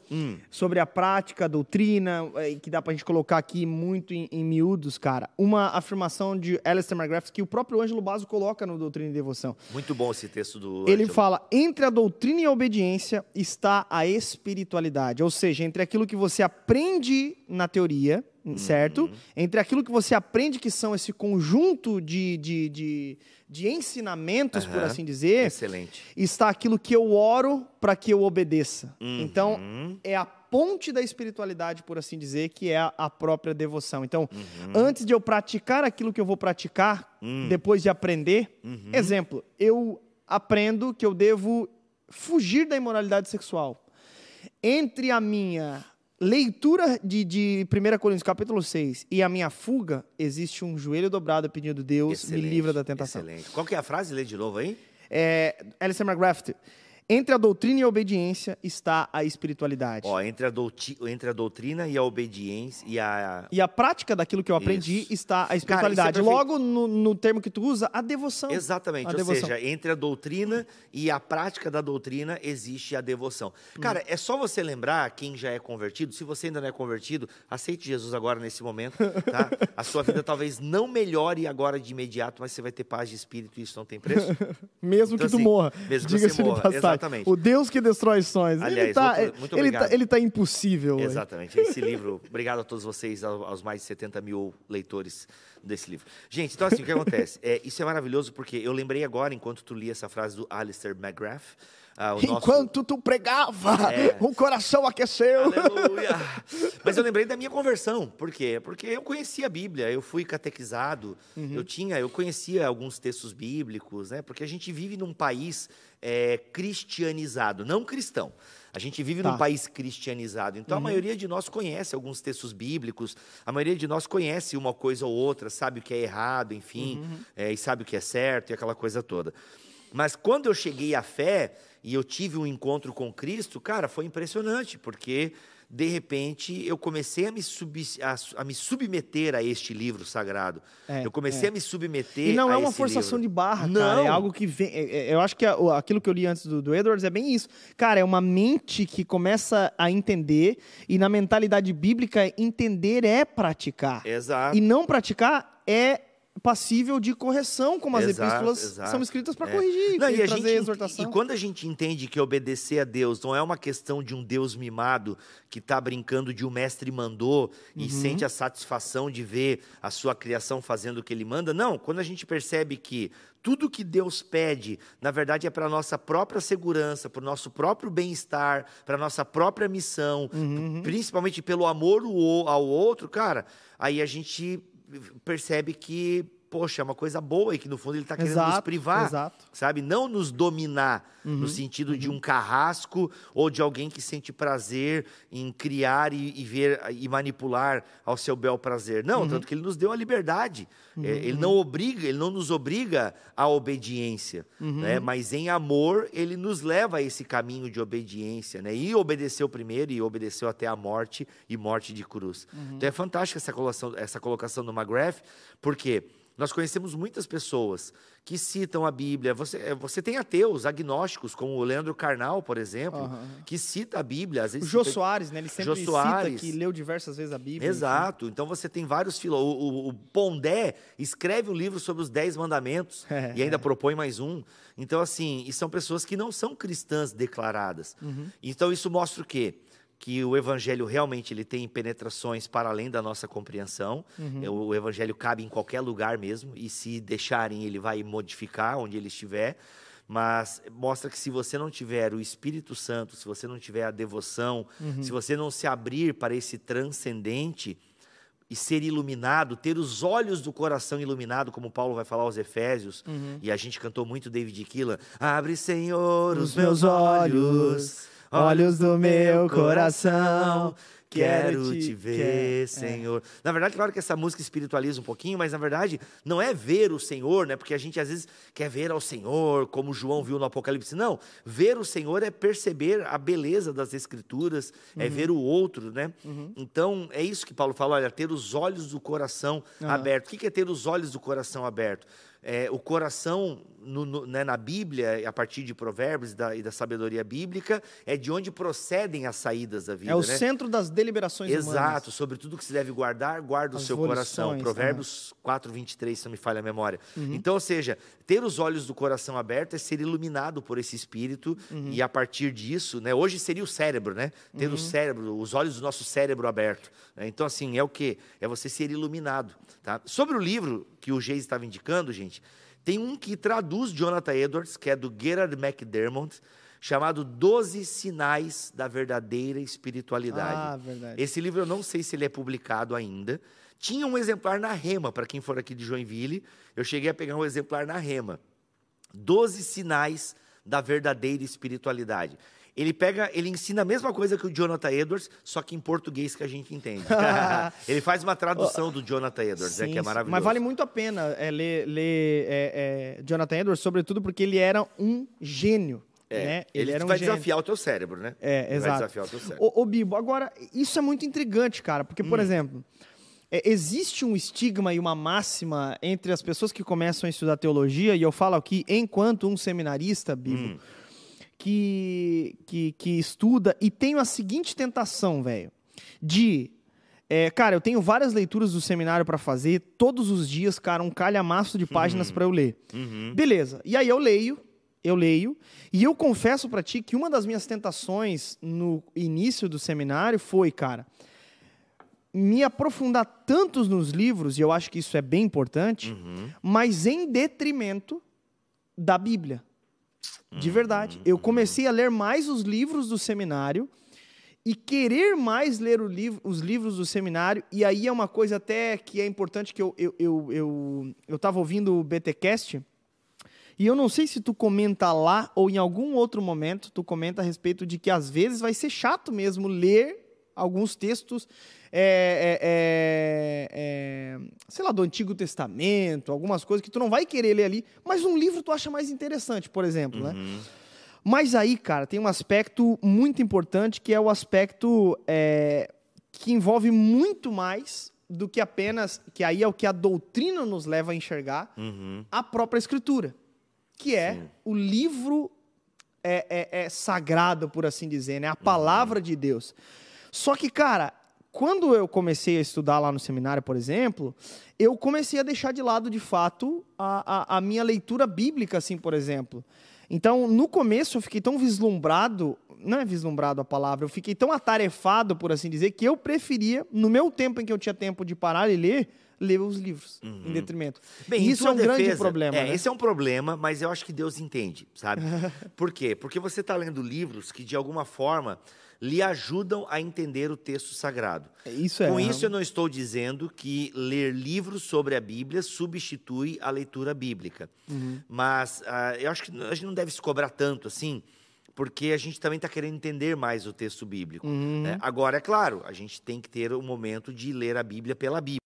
sobre a prática, a doutrina, que dá pra gente colocar aqui muito em, em miúdos, cara. Uma afirmação de Alistair McGrath que o próprio Ângelo Basso coloca no Doutrina e Devoção. muito bom esse texto do Ele Ângelo. fala: entre a doutrina e a obediência está a espiritualidade. Ou seja, entre aquilo que você aprende na teoria, Uhum. certo? Entre aquilo que você aprende, que são esse conjunto de, de, de, de ensinamentos, por Aham. assim dizer, Excelente. está aquilo que eu oro para que eu obedeça. Uhum. Então, é a ponte da espiritualidade, por assim dizer, que é a, a própria devoção. Então, Uhum. antes de eu praticar aquilo que eu vou praticar, Hum. depois de aprender, Uhum. exemplo, eu aprendo que eu devo fugir da imoralidade sexual. Entre a minha leitura de, de 1 Coríntios capítulo 6 e a minha fuga, existe um joelho dobrado pedindo Deus, me Excelente, livra da tentação Excelente. Qual que é a frase? Lê de novo aí? é, Alistair McGrath, Entre a doutrina e a obediência está a espiritualidade. Ó, entre a, douti- entre a doutrina e a obediência e a. E a prática daquilo que eu aprendi Isso. está a Cara, espiritualidade. isso é. Logo, no, no termo que tu usa, a devoção. Exatamente, A ou devoção. seja, entre a doutrina e a prática da doutrina existe a devoção. Hum. Cara, é só você lembrar, quem já é convertido, se você ainda não é convertido, aceite Jesus agora nesse momento, tá? A sua vida talvez não melhore agora de imediato, mas você vai ter paz de espírito e isso não tem preço. Mesmo Então, que tu assim, morra. mesmo que você morra, passagem. Exatamente. O Deus que destrói sonhos. ele Aliás, tá, outro- muito ele, tá, ele tá impossível. Exatamente. Esse livro, obrigado a todos vocês, ao- aos mais de 70 mil leitores desse livro. Gente, então assim, o que acontece? É, isso é maravilhoso porque eu lembrei agora, enquanto tu lia essa frase do Alistair McGrath, ah, o nosso... Enquanto tu pregava, É. o coração aqueceu. Aleluia! Mas eu lembrei da minha conversão. Por quê? Porque eu conhecia a Bíblia, eu fui catequizado, Uhum. eu tinha, eu conhecia alguns textos bíblicos, né? Porque a gente vive num país é, cristianizado, não cristão. A gente vive Tá. num país cristianizado. Então Uhum. a maioria de nós conhece alguns textos bíblicos, a maioria de nós conhece uma coisa ou outra, sabe o que é errado, enfim, Uhum. é, e sabe o que é certo e aquela coisa toda. Mas quando eu cheguei à fé e eu tive um encontro com Cristo, cara, foi impressionante, porque de repente eu comecei a me, sub- a a me submeter a este livro sagrado. É, eu comecei é. a me submeter E não é uma forçação livro. de barra, Não. cara. É algo que vem. é- é- eu acho que aquilo que eu li antes do, do Edwards é bem isso. Cara, é uma mente que começa a entender, e na mentalidade bíblica, entender é praticar. Exato. E não praticar é passível de correção, como as Exato, epístolas exato. são escritas para É. corrigir, Não, e trazer gente, ent- exortação. e quando a gente entende que obedecer a Deus não é uma questão de um Deus mimado que está brincando de um mestre mandou e Uhum. sente a satisfação de ver a sua criação fazendo o que ele manda, não. Quando a gente percebe que tudo que Deus pede, na verdade, é para a nossa própria segurança, para o nosso próprio bem-estar, para a nossa própria missão, Uhum. principalmente pelo amor o- ao outro, cara, aí a gente percebe que, poxa, é uma coisa boa e que no fundo ele está querendo nos Exato, privar exato. sabe? Não nos dominar Uhum, no sentido de um carrasco ou de alguém que sente prazer em criar e, e ver e manipular ao seu bel prazer. Não, Uhum. tanto que ele nos deu a liberdade. É, ele não obriga, ele não nos obriga à obediência, Uhum. né? Mas em amor ele nos leva a esse caminho de obediência, né? E obedeceu primeiro e obedeceu até a morte e morte de cruz. Uhum. Então é fantástica essa colocação, essa colocação do McGrath, porque nós conhecemos muitas pessoas que citam a Bíblia. Você, eh, você tem ateus, agnósticos, como o Leandro Carnal, por exemplo, Aham. que cita a Bíblia. Às O vezes Jô cita- Soares, né? Ele sempre Jô Soares. cita que leu diversas vezes a Bíblia. Exato. Então você tem vários filósofos. O, o- o Pondé escreve um livro sobre os Dez Mandamentos É, e ainda propõe mais um. Então, assim, e são pessoas que não são cristãs declaradas. Uhum. Então, isso mostra o quê? Que o evangelho realmente ele tem penetrações para além da nossa compreensão. Uhum. O evangelho cabe em qualquer lugar mesmo, e se deixarem, ele vai modificar onde ele estiver. Mas mostra que se você não tiver o Espírito Santo, se você não tiver a devoção, Uhum. se você não se abrir para esse transcendente e ser iluminado, ter os olhos do coração iluminado, como Paulo vai falar aos Efésios, e a gente cantou muito David Keelan, abre, Senhor, os, meus olhos, olhos do meu coração, Quero te ver, é. Senhor. Na verdade, claro que essa música espiritualiza um pouquinho, mas na verdade não é ver o Senhor, né? Porque a gente às vezes quer ver ao Senhor, como João viu no Apocalipse. Não, ver o Senhor é perceber a beleza das Escrituras, é Uhum. ver o outro, né? Então é isso que Paulo fala, olha, ter os olhos do coração Aham. aberto. O que é ter os olhos do coração aberto? É, o coração no- no- né, na Bíblia, a partir de Provérbios e da, e da sabedoria bíblica, é de onde procedem as saídas da vida. É o né? centro das deliberações humanas. Exato, sobre tudo que se deve guardar, guarda o As seu volições, coração. Provérbios 4, 23, se não me falha a memória. Uhum. Então, ou seja, ter os olhos do coração aberto é ser iluminado por esse espírito, Uhum. e a partir disso, né, hoje seria o cérebro, né? Ter Uhum. o cérebro, os olhos do nosso cérebro aberto. né? Então, assim, é o quê? É você ser iluminado. Tá? Sobre o livro que o Geis estava indicando, gente, tem um que traduz Jonathan Edwards, que é do Gerard McDermott, chamado Doze Sinais da Verdadeira Espiritualidade. Ah, verdade. Esse livro eu não sei se ele é publicado ainda. Tinha um exemplar na Rema, para quem for aqui de Joinville. Eu cheguei a pegar um exemplar na Rema. Doze sinais da verdadeira espiritualidade. Ele pega, ele ensina a mesma coisa que o Jonathan Edwards, só que em português que a gente entende. ele faz uma tradução do Jonathan Edwards, é Sim, que é maravilhoso. Mas vale muito a pena é, ler, ler, é, é, Jonathan Edwards, sobretudo porque ele era um gênio. É, né? ele, era um vai gênio. desafiar o teu cérebro, né? É, Ele exato. Vai desafiar o teu cérebro. Ô, ô, Bibo, agora, isso é muito intrigante, cara, porque, Hum. por exemplo, é, existe um estigma e uma máxima entre as pessoas que começam a estudar teologia, e eu falo aqui enquanto um seminarista, Bibo, Hum. Que, que, que estuda e tenho a seguinte tentação, velho, de. é, cara, eu tenho várias leituras do seminário pra fazer, todos os dias, cara, um calhamaço de páginas pra eu ler. Uhum. Beleza. E aí eu leio, eu leio, e eu confesso pra ti que uma das minhas tentações no início do seminário foi, cara, me aprofundar tantos nos livros, e eu acho que isso é bem importante, Uhum. mas em detrimento da Bíblia. Uhum. De verdade. Eu comecei a ler mais os livros do seminário e querer mais ler o liv- os livros do seminário. E aí é uma coisa até que é importante que eu, eu, eu, eu, eu tava ouvindo o BTcast e eu não sei se tu comenta lá ou em algum outro momento tu comenta a respeito de que às vezes vai ser chato mesmo ler alguns textos, é, é, é, é, sei lá, do Antigo Testamento, algumas coisas que tu não vai querer ler ali, mas um livro tu acha mais interessante, por exemplo, né? Uhum. Mas aí, cara, tem um aspecto muito importante que é o aspecto é, que envolve muito mais do que apenas, que aí é o que a doutrina nos leva a enxergar, Uhum. a própria escritura, que é Sim. o livro é, é- é sagrado, por assim dizer, né? A palavra de Deus. Só que, cara, quando eu comecei a estudar lá no seminário, por exemplo, eu comecei a deixar de lado, de fato, a, a, a minha leitura bíblica, assim, por exemplo. Então, no começo, eu fiquei tão vislumbrado, não é vislumbrado a palavra, eu fiquei tão atarefado, por assim dizer, que eu preferia, no meu tempo em que eu tinha tempo de parar e ler, ler os livros, em detrimento. Bem, E em isso é um grande defesa, problema. É, né? esse é um problema, mas eu acho que Deus entende, sabe? Por quê? Porque você está lendo livros que, de alguma forma, lhe ajudam a entender o texto sagrado. Isso é. Com aham. isso, eu não estou dizendo que ler livros sobre a Bíblia substitui a leitura bíblica. Uhum. Mas ah, eu acho que a gente não deve se cobrar tanto assim, porque a gente também está querendo entender mais o texto bíblico. Uhum. né? Agora, é claro, a gente tem que ter o momento de ler a Bíblia pela Bíblia.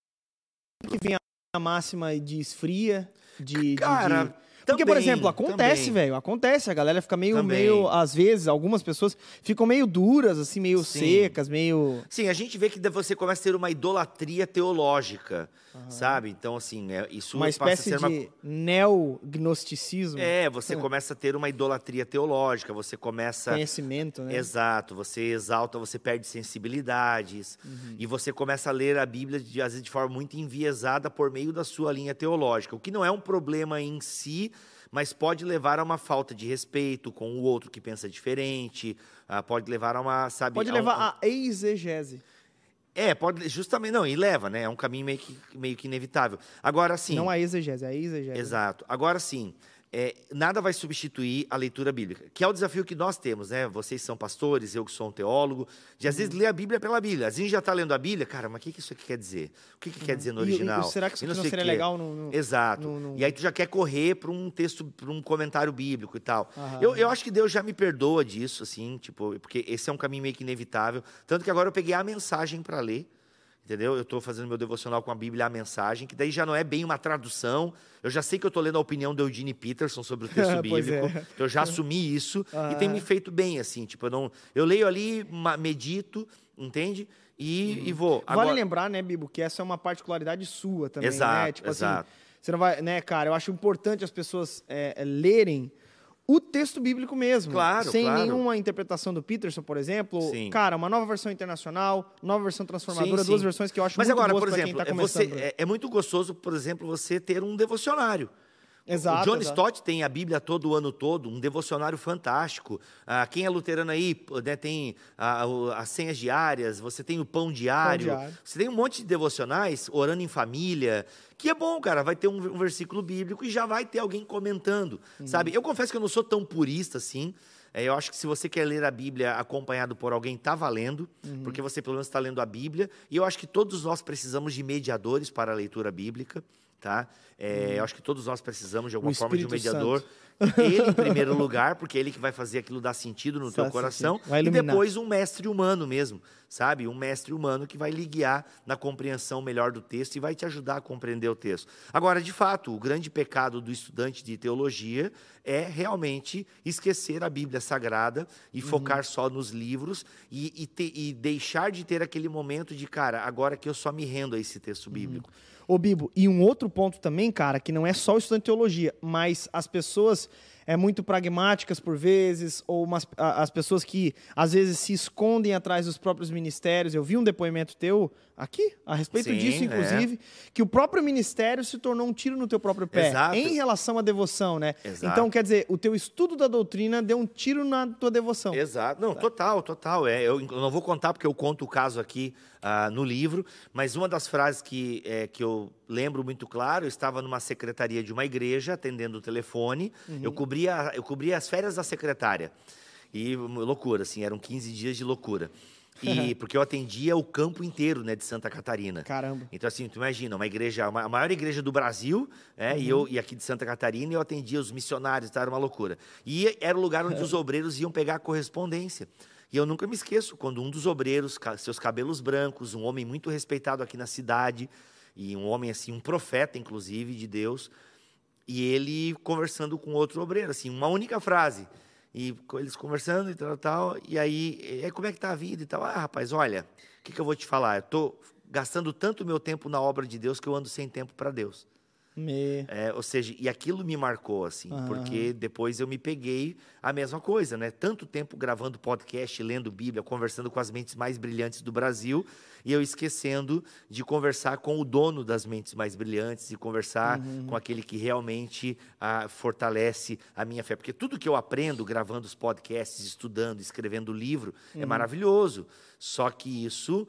que vem a máxima de esfria, de. de- Cara, de- Porque, por exemplo, acontece, velho. Acontece. A galera fica meio, Também. meio. Às vezes, algumas pessoas ficam meio duras, assim, meio Sim. secas, meio. Sim, a gente vê que você começa a ter uma idolatria teológica, sabe? Então, assim, é, isso Uma passa a espécie ser uma... de neognosticismo. É, você começa a ter uma idolatria teológica, você começa... Conhecimento, né? Exato, você exalta, você perde sensibilidades, Uhum. e você começa a ler a Bíblia, de, às vezes, de forma muito enviesada por meio da sua linha teológica, o que não é um problema em si, mas pode levar a uma falta de respeito com o outro que pensa diferente, ah, pode levar a uma, sabe... Pode a um- levar a exegese. É, pode, justamente, não, e leva, né? É um caminho meio que, meio que inevitável. Agora, sim. Não a exegese, a exegese. Exato. Agora, sim, é, nada vai substituir a leitura bíblica, que é o desafio que nós temos, né? Vocês são pastores, eu que sou um teólogo, de às Uhum. vezes ler a Bíblia pela Bíblia. Às vezes a gente já está lendo a Bíblia, cara, mas o que, que isso aqui quer dizer? O que, que quer dizer no Uhum. E- e- original? será que isso E aqui não sei o seria legal no- no- Exato. no- no- E aí tu já quer correr para um texto, para um comentário bíblico e tal. Aham. Eu, eu acho que Deus já me perdoa disso, assim, tipo, porque esse é um caminho meio que inevitável. Tanto que agora eu peguei a mensagem para ler. Entendeu? Eu estou fazendo meu devocional com a Bíblia, a mensagem, que daí já não é bem uma tradução. Eu já sei que eu estou lendo a opinião do Eugene Peterson sobre o texto Pois bíblico. é. Eu já assumi isso e tem Ah. me feito bem, assim. Tipo, eu, não, eu leio ali, medito, entende? E, e vou. Vale Agora- lembrar, né, Bibo, que essa é uma particularidade sua também, né? Exato, Tipo exato. assim, você não vai, né, cara, eu acho importante as pessoas é, é, lerem o texto bíblico mesmo. Claro, Sem claro. nenhuma interpretação do Peterson, por exemplo. Sim. Cara, uma nova versão internacional, nova versão transformadora, Sim, duas sim. versões que eu acho Mas muito agora, por exemplo, tá é, você, é, é muito gostoso, por exemplo, você ter um devocionário. Exato, o John exato. Stott tem a Bíblia todo o ano todo, um devocionário fantástico. Ah, quem é luterano aí né, tem ah, as senhas diárias, você tem o pão diário, diário. você tem um monte de devocionais, orando em família, que é bom, cara. Vai ter um, um versículo bíblico e já vai ter alguém comentando, Uhum. sabe? Eu confesso que eu não sou tão purista assim. É, eu acho que se você quer ler a Bíblia acompanhado por alguém, tá valendo, Uhum. porque você pelo menos está lendo a Bíblia. E eu acho que todos nós precisamos de mediadores para a leitura bíblica. Tá? É, Eu acho que todos nós precisamos, de alguma forma, de um mediador. Santo. Ele, em primeiro lugar, porque é ele que vai fazer aquilo dar sentido no teu Faz coração. E depois um mestre humano mesmo, sabe? Um mestre humano que vai lhe guiar na compreensão melhor do texto e vai te ajudar a compreender o texto. Agora, de fato, o grande pecado do estudante de teologia é realmente esquecer a Bíblia Sagrada e Uhum. focar só nos livros e, e te- e deixar de ter aquele momento de, cara, agora que eu só me rendo a esse texto Uhum. Ô, Bibo, e um outro ponto também, cara, que não é só o estudante de teologia, mas as pessoas é muito pragmáticas por vezes, ou umas- as pessoas que às vezes se escondem atrás dos próprios ministérios. Eu vi um depoimento teu aqui a respeito Sim, disso, é. inclusive, que o próprio ministério se tornou um tiro no teu próprio pé Exato. em relação à devoção, né? Exato. Então, quer dizer, o teu estudo da doutrina deu um tiro na tua devoção. Exato. Não, total, total. É, eu, não vou contar porque eu conto o caso aqui ah, no livro, mas uma das frases que, é, que eu lembro muito claro, eu estava numa secretaria de uma igreja, atendendo o telefone, eu, cobria, eu cobria as férias da secretária. E loucura, assim, eram 15 dias de loucura. E, porque eu atendia o campo inteiro né, de Santa Catarina. Caramba. Então, assim, tu imagina, uma igreja, uma- a maior igreja do Brasil, é, e, eu, e aqui de Santa Catarina, eu atendia os missionários, tá, era uma loucura. E era o lugar onde os obreiros iam pegar a correspondência. E eu nunca me esqueço, quando um dos obreiros, seus cabelos brancos, um homem muito respeitado aqui na cidade, e um homem, assim, um profeta, inclusive, de Deus, e ele conversando com outro obreiro, assim, uma única frase. E co- eles conversando e tal, tal. E aí, e aí, como é que tá a vida e tal? Ah, rapaz, olha, o que, que eu vou te falar? Eu tô gastando tanto meu tempo na obra de Deus que eu ando sem tempo para Deus. Me... É, ou seja, e aquilo me marcou, assim, Aham. porque depois eu me peguei a mesma coisa, né? Tanto tempo gravando podcast, lendo Bíblia, conversando com as mentes mais brilhantes do Brasil, e eu esquecendo de conversar com o dono das mentes mais brilhantes e conversar Uhum. com aquele que realmente ah, fortalece a minha fé. Porque tudo que eu aprendo gravando os podcasts, estudando, escrevendo livro, Uhum. é maravilhoso. Só que isso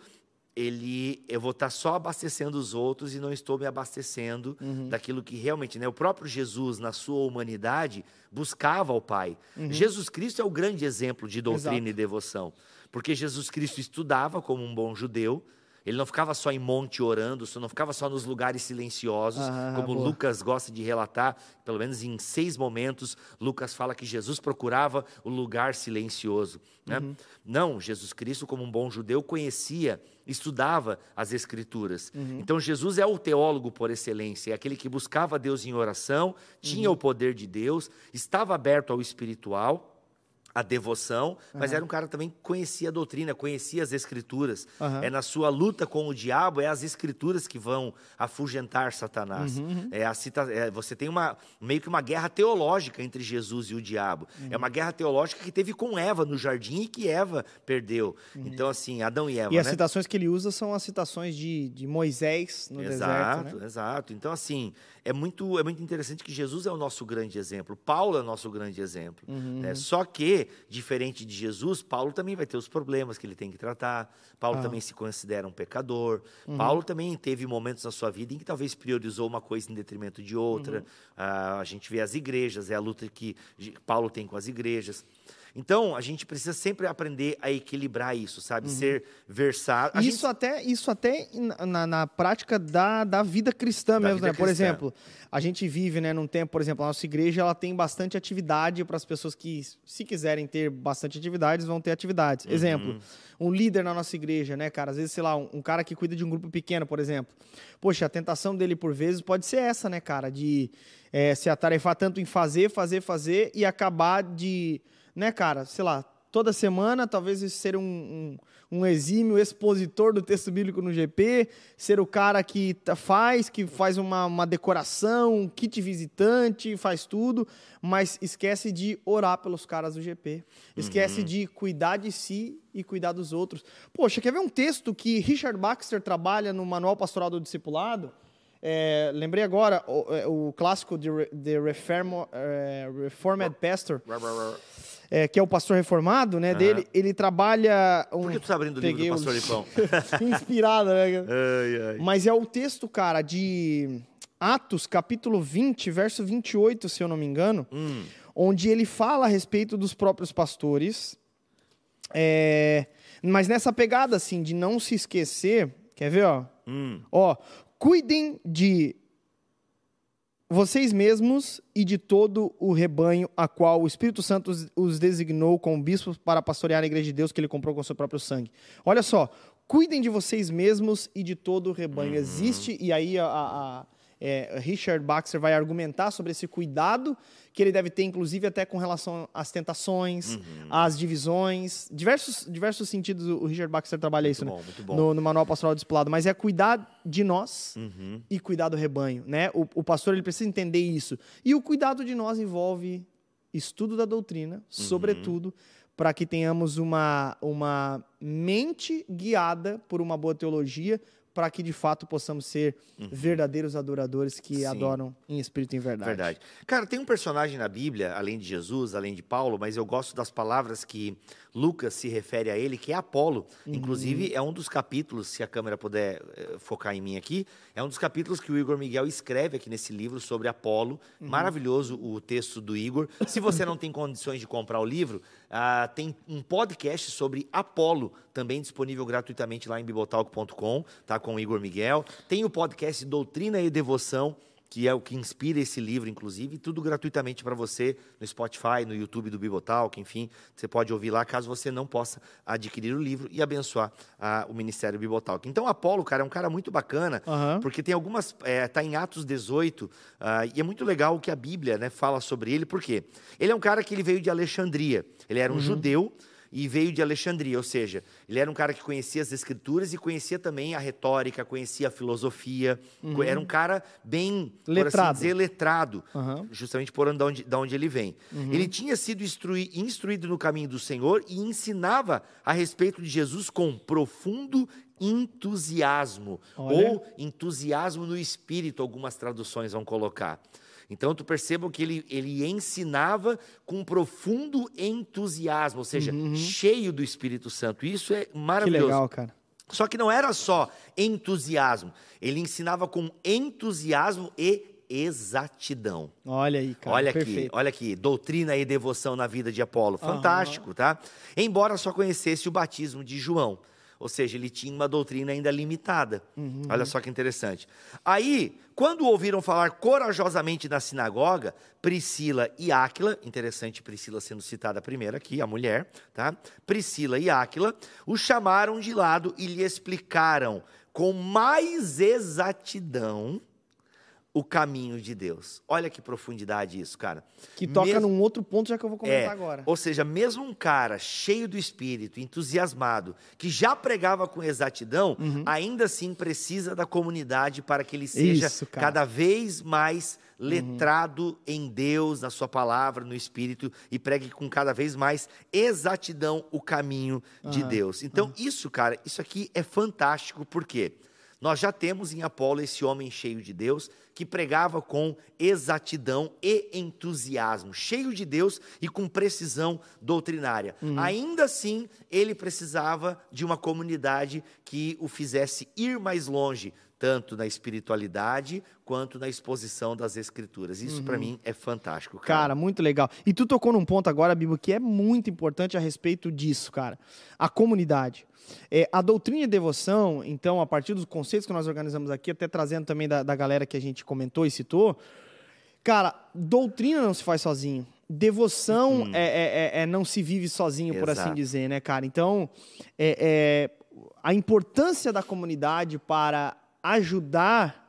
ele eu vou estar só abastecendo os outros e não estou me abastecendo Uhum. daquilo que realmente, né? O próprio Jesus na sua humanidade buscava o Pai. Jesus Cristo é o grande exemplo de doutrina Uhum. Exato. e devoção, porque Jesus Cristo estudava como um bom judeu. Ele não ficava só em monte orando, só não ficava só nos lugares silenciosos, Ah, como boa. Lucas gosta de relatar, pelo menos em seis momentos, Lucas fala que Jesus procurava o lugar silencioso. Né? Uhum. Não, Jesus Cristo, como um bom judeu, conhecia, estudava as Escrituras. Uhum. Então, Jesus é o teólogo por excelência, é aquele que buscava Deus em oração, tinha Uhum. o poder de Deus, estava aberto ao espiritual. A devoção, mas era um cara também que conhecia a doutrina, conhecia as escrituras. Aham. É na sua luta com o diabo, é as escrituras que vão afugentar Satanás. Uhum, É a cita- é, você tem uma meio que uma guerra teológica entre Jesus e o diabo. Uhum. É uma guerra teológica que teve com Eva no jardim e que Eva perdeu. Então, assim, Adão e Eva. Uhum. E as né? citações que ele usa são as citações de, de Moisés no exato, deserto, né? exato. Então, assim, é muito, é muito interessante que Jesus é o nosso grande exemplo. Paulo é o nosso grande exemplo. Uhum. né? Só que, diferente de Jesus, Paulo também vai ter os problemas que ele tem que tratar. Paulo Ah. também se considera um pecador. Uhum. Paulo também teve momentos na sua vida em que talvez priorizou uma coisa em detrimento de outra. Uhum. Ah, a gente vê as igrejas, é a luta que Paulo tem com as igrejas. Então, a gente precisa sempre aprender a equilibrar isso, sabe? Ser versátil. A Uhum. Isso gente- até, isso até na, na- prática da, da vida cristã Da mesmo, vida né? Por cristã. exemplo, a gente vive, né, num tempo, por exemplo, a nossa igreja ela tem bastante atividade para as pessoas que, se quiserem ter bastante atividades, vão ter atividades. Uhum. Exemplo, um líder na nossa igreja, né, cara? Às vezes, sei lá, um, um cara que cuida de um grupo pequeno, por exemplo. Poxa, a tentação dele, por vezes, pode ser essa, né, cara? De eh, se atarefar tanto em fazer, fazer, fazer e acabar de, né, cara, sei lá, toda semana, talvez ser um, um, um exímio expositor do texto bíblico no GP, ser o cara que tá- faz, que faz uma, uma decoração, um kit visitante, faz tudo, mas esquece de orar pelos caras do GP. Esquece de cuidar de si e cuidar dos outros. Poxa, quer ver um texto que Richard Baxter trabalha no Manual Pastoral do Discipulado? É, lembrei agora o, é, o clássico de The Reform, é, Reformed Pastor, é, que é o pastor reformado, né? Dele, ele trabalha. Um, Por que tu tá abrindo o livro do Pastor Lipão? Inspirado, né? ai, ai. Mas é o texto, cara, de Atos, capítulo 20, verso 28, se eu não me engano, Hum. onde ele fala a respeito dos próprios pastores. é, mas nessa pegada, assim, de não se esquecer. Quer ver, ó? Hum. Ó, cuidem de vocês mesmos e de todo o rebanho a qual o Espírito Santo os, designou como bispos para pastorear a igreja de Deus que ele comprou com seu próprio sangue. Olha só, cuidem de vocês mesmos e de todo o rebanho. Existe, e aí a- a- é, Richard Baxter vai argumentar sobre esse cuidado que ele deve ter, inclusive, até com relação às tentações, às divisões, diversos, diversos sentidos o Richard Baxter trabalha isso bom, né? muito bom. No, no Manual Pastoral Discipulado, mas é cuidar de nós Uhum. e cuidar do rebanho, né? O, o pastor ele precisa entender isso. E o cuidado de nós envolve estudo da doutrina, Uhum. sobretudo, para que tenhamos uma, uma mente guiada por uma boa teologia, para que de fato possamos ser verdadeiros adoradores que Uhum. Sim. adoram em espírito e em verdade. Verdade. Cara, tem um personagem na Bíblia, além de Jesus, além de Paulo, mas eu gosto das palavras que Lucas se refere a ele, que é Apolo. Inclusive, é um dos capítulos, se a câmera puder eh, focar em mim aqui, é um dos capítulos que o Igor Miguel escreve aqui nesse livro sobre Apolo. Maravilhoso o texto do Igor. Se você não tem condições de comprar o livro, ah, tem um podcast sobre Apolo, também disponível gratuitamente lá em bibotalk.com, tá? Com o Igor Miguel. Tem o podcast Doutrina e Devoção que é o que inspira esse livro, inclusive, tudo gratuitamente para você no Spotify, no YouTube do Bibotalk, enfim, você pode ouvir lá caso você não possa adquirir o livro e abençoar ah, o Ministério Bibotalk. Então, Apolo, cara, é um cara muito bacana, Aham. porque tem algumas, é, tá em Atos 18, ah, e é muito legal o que a Bíblia, né, fala sobre ele, porque ele é um cara que ele veio de Alexandria, ele era um judeu, e veio de Alexandria, ou seja, ele era um cara que conhecia as escrituras e conhecia também a retórica, conhecia a filosofia, co- era um cara bem, por assim Letrado. dizer, letrado, Aham. justamente por onde, da onde, ele vem. Ele tinha sido instrui- instruído no caminho do Senhor e ensinava a respeito de Jesus com profundo entusiasmo, Olha. ou entusiasmo no espírito, algumas traduções vão colocar. Então, tu percebam que ele, ele ensinava com profundo entusiasmo, ou seja, cheio do Espírito Santo. Isso é Uhum. Que maravilhoso. legal, cara. Só que não era só entusiasmo, ele ensinava com entusiasmo e exatidão. Olha aí, cara. olha perfeito. aqui, olha aqui, doutrina e devoção na vida de Apolo. Fantástico, tá? Embora só conhecesse o batismo de João. Ou seja, ele tinha uma doutrina ainda limitada. Uhum. Olha só que interessante. Aí, quando ouviram falar corajosamente na sinagoga, Priscila e Áquila, interessante Priscila sendo citada primeiro aqui, a mulher, tá? Priscila e Áquila, o chamaram de lado e lhe explicaram com mais exatidão o caminho de Deus. Olha que profundidade isso, cara. Que toca Mesmo- num outro ponto já que eu vou comentar é, agora. Ou seja, mesmo um cara cheio do espírito, entusiasmado, que já pregava com exatidão, ainda assim precisa da comunidade para que ele seja Isso, cada vez mais letrado em Deus, na sua palavra, no espírito e pregue com cada vez mais exatidão o caminho de Deus. Então, isso, cara, isso aqui é fantástico porque nós já temos em Apolo esse homem cheio de Deus que pregava com exatidão e entusiasmo, cheio de Deus e com precisão doutrinária. Ainda assim, ele precisava de uma comunidade que o fizesse ir mais longe, tanto na espiritualidade quanto na exposição das escrituras. Isso para mim é fantástico, cara. Cara, muito legal. E tu tocou num ponto agora, Bibo, que é muito importante a respeito disso, cara. A comunidade. É, a doutrina e devoção, então, a partir dos conceitos que nós organizamos aqui, até trazendo também da, da galera que a gente comentou e citou, cara, doutrina não se faz sozinho. Devoção é, é- é- é não se vive sozinho, por assim Exato. dizer, né, cara? Então, é- é, a importância da comunidade para ajudar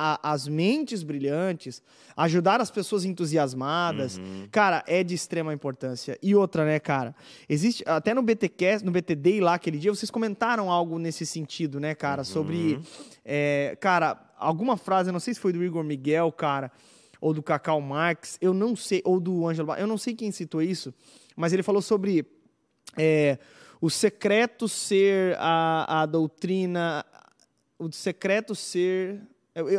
a- as mentes brilhantes, ajudar as pessoas entusiasmadas, Uhum. cara, é de extrema importância. E outra, né, cara? Existe até no BTcast, no BTD lá aquele dia, vocês comentaram algo nesse sentido, né, cara, Uhum. sobre é, cara, alguma frase, eu não sei se foi do Igor Miguel, cara, ou do Cacau Marx, eu não sei, ou do Ângelo, eu não sei quem citou isso, mas ele falou sobre é, o secreto ser a, a doutrina, o secreto ser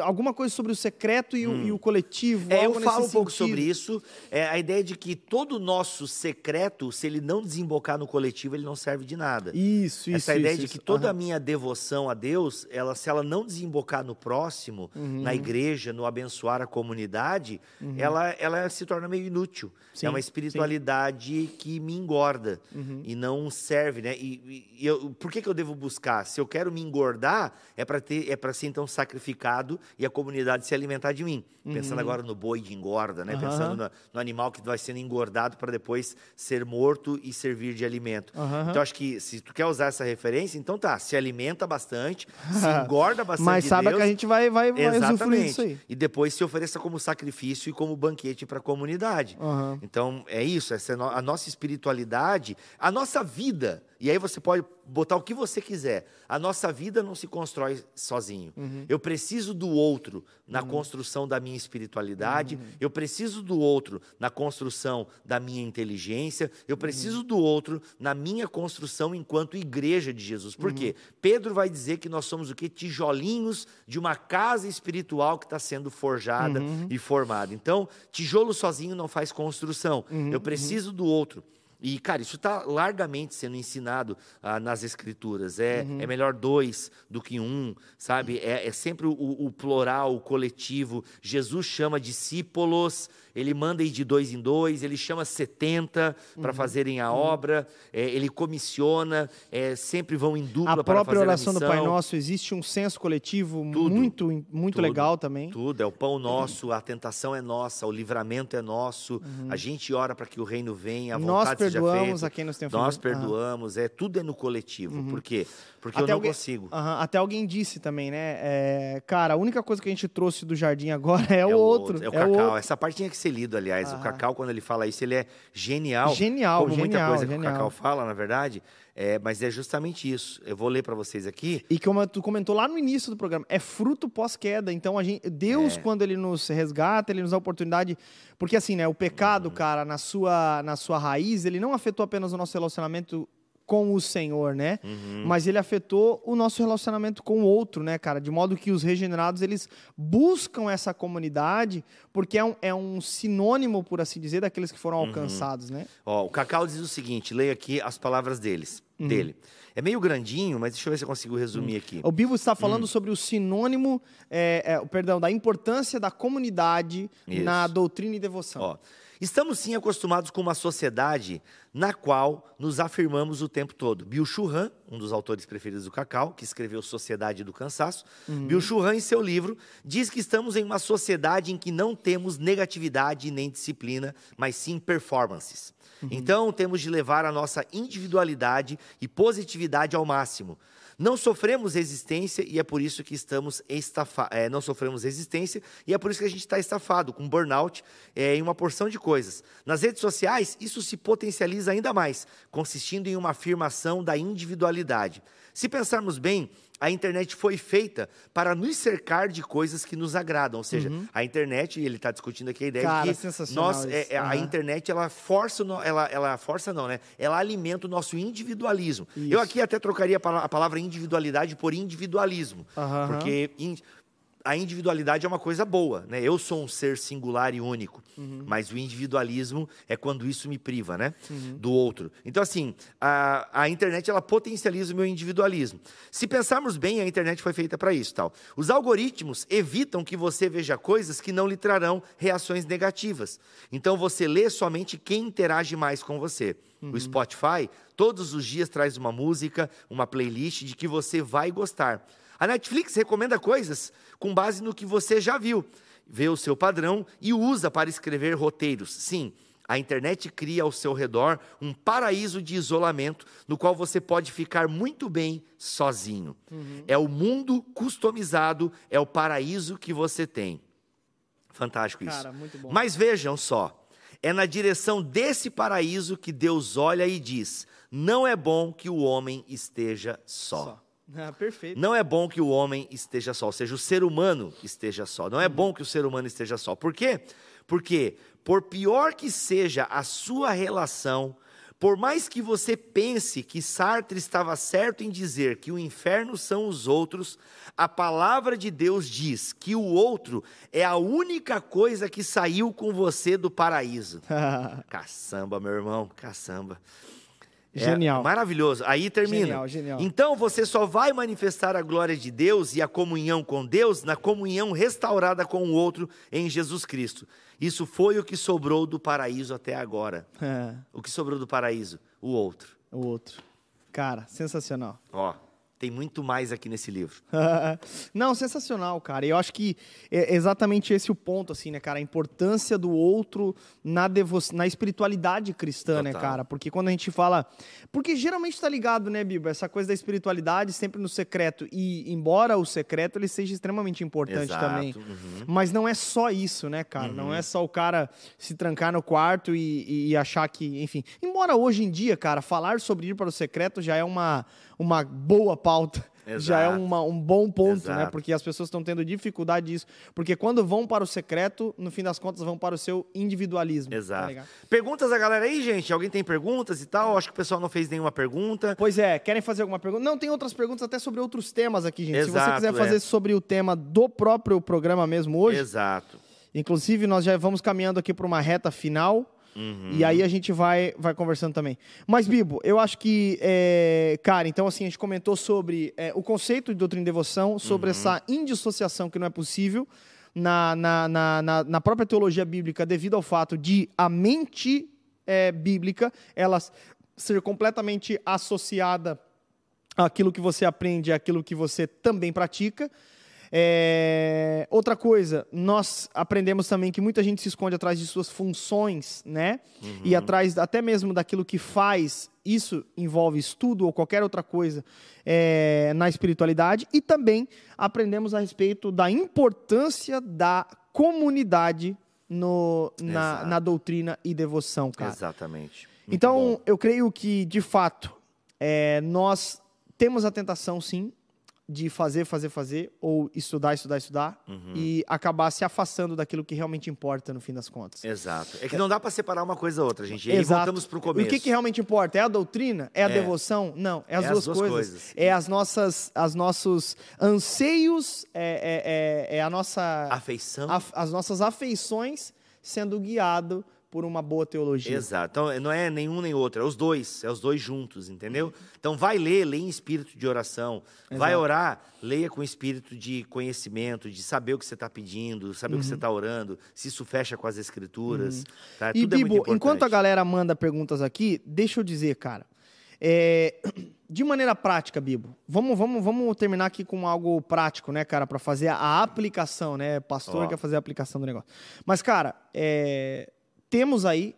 alguma coisa sobre o secreto e, o, e o coletivo. É, eu falo um pouco sobre isso. É, a ideia de que todo o nosso secreto, se ele não desembocar no coletivo, ele não serve de nada. Isso, isso. Essa ideia isso, de isso. que toda a minha devoção a Deus, ela, se ela não desembocar no próximo, Uhum. na igreja, no abençoar a comunidade, ela, ela se torna meio inútil. Sim, é uma sim. espiritualidade que me engorda Uhum. e não serve, né? E, e- eu, por que, que eu devo buscar? Se eu quero me engordar, é para é para ser então sacrificado e a comunidade se alimentar de mim. Pensando agora no boi de engorda, né? Uhum. Pensando no, no animal que vai sendo engordado para depois ser morto e servir de alimento. Aham. Então acho que se tu quer usar essa referência, então tá, se alimenta bastante, se engorda bastante Mas de saiba Deus, que a gente vai, vai, vai Exatamente. disso aí. E depois se ofereça como sacrifício e como banquete para a comunidade. Então, é isso. Essa é a nossa espiritualidade, a nossa vida. E aí você pode botar o que você quiser. A nossa vida não se constrói sozinho. Uhum. Eu preciso do outro na construção da minha espiritualidade. Uhum. Eu preciso do outro na construção da minha inteligência. Eu Uhum. preciso do outro na minha construção enquanto igreja de Jesus. Por quê? Uhum. Pedro vai dizer que nós somos o quê? Tijolinhos de uma casa espiritual que está sendo forjada Uhum. e formada. Então, tijolo sozinho não faz construção. Uhum, Eu preciso do outro. E, cara, isso está largamente sendo ensinado ah, nas escrituras. É, Uhum. é melhor dois do que um, sabe? É, é sempre o, o plural, o coletivo. Jesus chama discípulos, ele manda ir de dois em dois, ele chama 70 Uhum. para fazerem a obra, é, ele comissiona, é, sempre vão em dupla A para própria fazer oração a do missão. Pai Nosso existe um senso coletivo Tudo, muito, muito tudo, legal também. Tudo, é o pão nosso, a tentação é nossa, o livramento é nosso, a gente ora para que o reino venha, a Uhum. Nós vontade seja perdoamos a quem nos tem Nós ofendido. Aham. perdoamos, é tudo é no coletivo. Por quê? Porque eu Até não alguém- consigo. Até alguém disse também, né? é, cara, a única coisa que a gente trouxe do jardim agora é, o É outro. É o é o Cacau. outro. Essa parte tinha que ser lido, aliás. O Aham. Cacau, quando ele fala isso, ele é genial. Genial, Como muita genial, coisa que genial. o Cacau fala, na verdade. É, mas é justamente isso. Eu vou ler para vocês aqui. E como tu comentou lá no início do programa, é fruto pós-queda. Então, a gente, Deus, É. quando ele nos resgata, ele nos dá a oportunidade. Porque, assim, né, o pecado, Uhum. cara, na sua, na sua raiz, ele não afetou apenas o nosso relacionamento com o Senhor, né? Uhum. Mas ele afetou o nosso relacionamento com o outro, né, cara? De modo que os regenerados, eles buscam essa comunidade, porque é um, é um sinônimo, por assim dizer, daqueles que foram Uhum. alcançados, né? Ó, o Cacau diz o seguinte: leia aqui as palavras deles, Uhum. dele. É meio grandinho, mas deixa eu ver se eu consigo resumir aqui. O Bibo está falando sobre o sinônimo, é, é, perdão, da importância da comunidade Isso. na doutrina e devoção. Ó, estamos sim acostumados com uma sociedade na qual nos afirmamos o tempo todo. Bill Churran, um dos autores preferidos do Cacau, que escreveu Sociedade do Cansaço, Bill Churran, em seu livro, diz que estamos em uma sociedade em que não temos negatividade nem disciplina, mas sim performances. Então, temos de levar a nossa individualidade e positividade ao máximo. Não sofremos resistência e é por isso que estamos estafados. não sofremos resistência e é por isso que a gente está estafado, com burnout é, em uma porção de coisas. Nas redes sociais, isso se potencializa ainda mais, consistindo em uma afirmação da individualidade. Se pensarmos bem, a internet foi feita para nos cercar de coisas que nos agradam. Ou seja, a internet, e ele está discutindo aqui a ideia Uhum. Cara, de que nós, é, é, a Aham. internet ela força, ela, ela força não, né? Ela alimenta o nosso individualismo. Isso. Eu aqui até trocaria a pala- a palavra individualidade por individualismo, Aham. porque a individualidade é uma coisa boa, né? Eu sou um ser singular e único, Uhum. mas o individualismo é quando isso me priva, né? Do outro. Então, assim, a, a internet ela potencializa o meu individualismo. Se pensarmos bem, a internet foi feita para isso, tal. Os algoritmos evitam que você veja coisas que não lhe trarão reações negativas. Então, você lê somente quem interage mais com você. O Spotify todos os dias traz uma música, uma playlist de que você vai gostar. A Netflix recomenda coisas com base no que você já viu, vê o seu padrão e usa para escrever roteiros. Sim, a internet cria ao seu redor um paraíso de isolamento no qual você pode ficar muito bem sozinho. É o mundo customizado, é o paraíso que você tem. Fantástico isso. Cara. Mas vejam só, é na direção desse paraíso que Deus olha e diz: não é bom que o homem esteja só. Só. Ah, perfeito. Não é bom que o homem esteja só, ou seja, o ser humano esteja só. Não é bom que o ser humano esteja só. Por quê? Porque, por pior que seja a sua relação, por mais que você pense que Sartre estava certo em dizer que o inferno são os outros, a palavra de Deus diz que o outro é a única coisa que saiu com você do paraíso. Caçamba, meu irmão, caçamba. É Genial. maravilhoso. Aí termina. Genial, genial. Então você só vai manifestar a glória de Deus e a comunhão com Deus na comunhão restaurada com o outro em Jesus Cristo. Isso foi o que sobrou do paraíso até agora. É, O que sobrou do paraíso? O outro. o outro. Cara, sensacional. Ó, Tem muito mais aqui nesse livro. Não, sensacional, cara. E eu acho que é exatamente esse o ponto, assim, né, cara? A importância do outro na, devo... na espiritualidade cristã, né, Total. cara? Porque quando a gente fala. Porque geralmente tá ligado, né, Biba? Essa coisa da espiritualidade sempre no secreto. E embora o secreto ele seja extremamente importante Exato, também. uhum. Mas não é só isso, né, cara? Não é só o cara se trancar no quarto e, e achar que, enfim. Embora hoje em dia, cara, falar sobre ir para o secreto já é uma, uma boa pauta. Já é Exato. uma- um bom ponto, né? Exato. Porque as pessoas estão tendo dificuldade disso. Porque quando vão para o secreto, no fim das contas, vão para o seu individualismo. tá Exato. ligado? Perguntas da galera aí, gente? Alguém tem perguntas e tal? Acho que o pessoal não fez nenhuma pergunta. Pois é, querem fazer alguma pergunta? Não, tem outras perguntas até sobre outros temas aqui, gente. Se você Exato, quiser é. fazer sobre o tema do próprio programa mesmo hoje, Exato. Inclusive, nós já vamos caminhando aqui para uma reta final. Uhum. E aí a gente vai, vai conversando também. Mas, Bibo, eu acho que, é, cara, então assim, a gente comentou sobre é, o conceito de doutrina e devoção, sobre Uhum. essa indissociação que não é possível na, na, na, na- na própria teologia bíblica, devido ao fato de a mente é, bíblica, ela ser completamente associada àquilo que você aprende, àquilo que você também pratica. É, Outra coisa, nós aprendemos também que muita gente se esconde atrás de suas funções, né? E atrás até mesmo daquilo que faz. Isso envolve estudo ou qualquer outra coisa é, na espiritualidade. E também aprendemos a respeito da importância da comunidade no, na, na doutrina e devoção, cara. Exatamente. Muito Então, bom. eu creio que, de fato, é, nós temos a tentação, sim, de fazer, fazer, fazer, ou estudar, estudar, estudar, Uhum. e acabar se afastando daquilo que realmente importa, no fim das contas. Exato. É que não dá pra separar uma coisa da outra, gente. E aí Exato. voltamos pro E começo. o que, que realmente importa? É a doutrina? É a É. devoção? Não, é as, É as duas, duas coisas. coisas. É as nossas, as nossos anseios, é, é, é, é a nossa, Afeição. af- as nossas afeições sendo guiado por uma boa teologia. Exato. Então, não é nenhum nem outro, é os dois, é os dois juntos, entendeu? Então, vai ler, lê em espírito de oração. Vai Exato. orar, leia com espírito de conhecimento, de saber o que você está pedindo, saber o que você está orando, se isso fecha com as escrituras. Tá? Uhum. E, Tudo é Bibo, importante. enquanto a galera manda perguntas aqui, deixa eu dizer, cara. é, de maneira prática, Bibo, vamos, vamos, vamos terminar aqui com algo prático, né, cara, para fazer a aplicação, né? Pastor Ó. quer fazer a aplicação do negócio. Mas, cara, é, temos aí,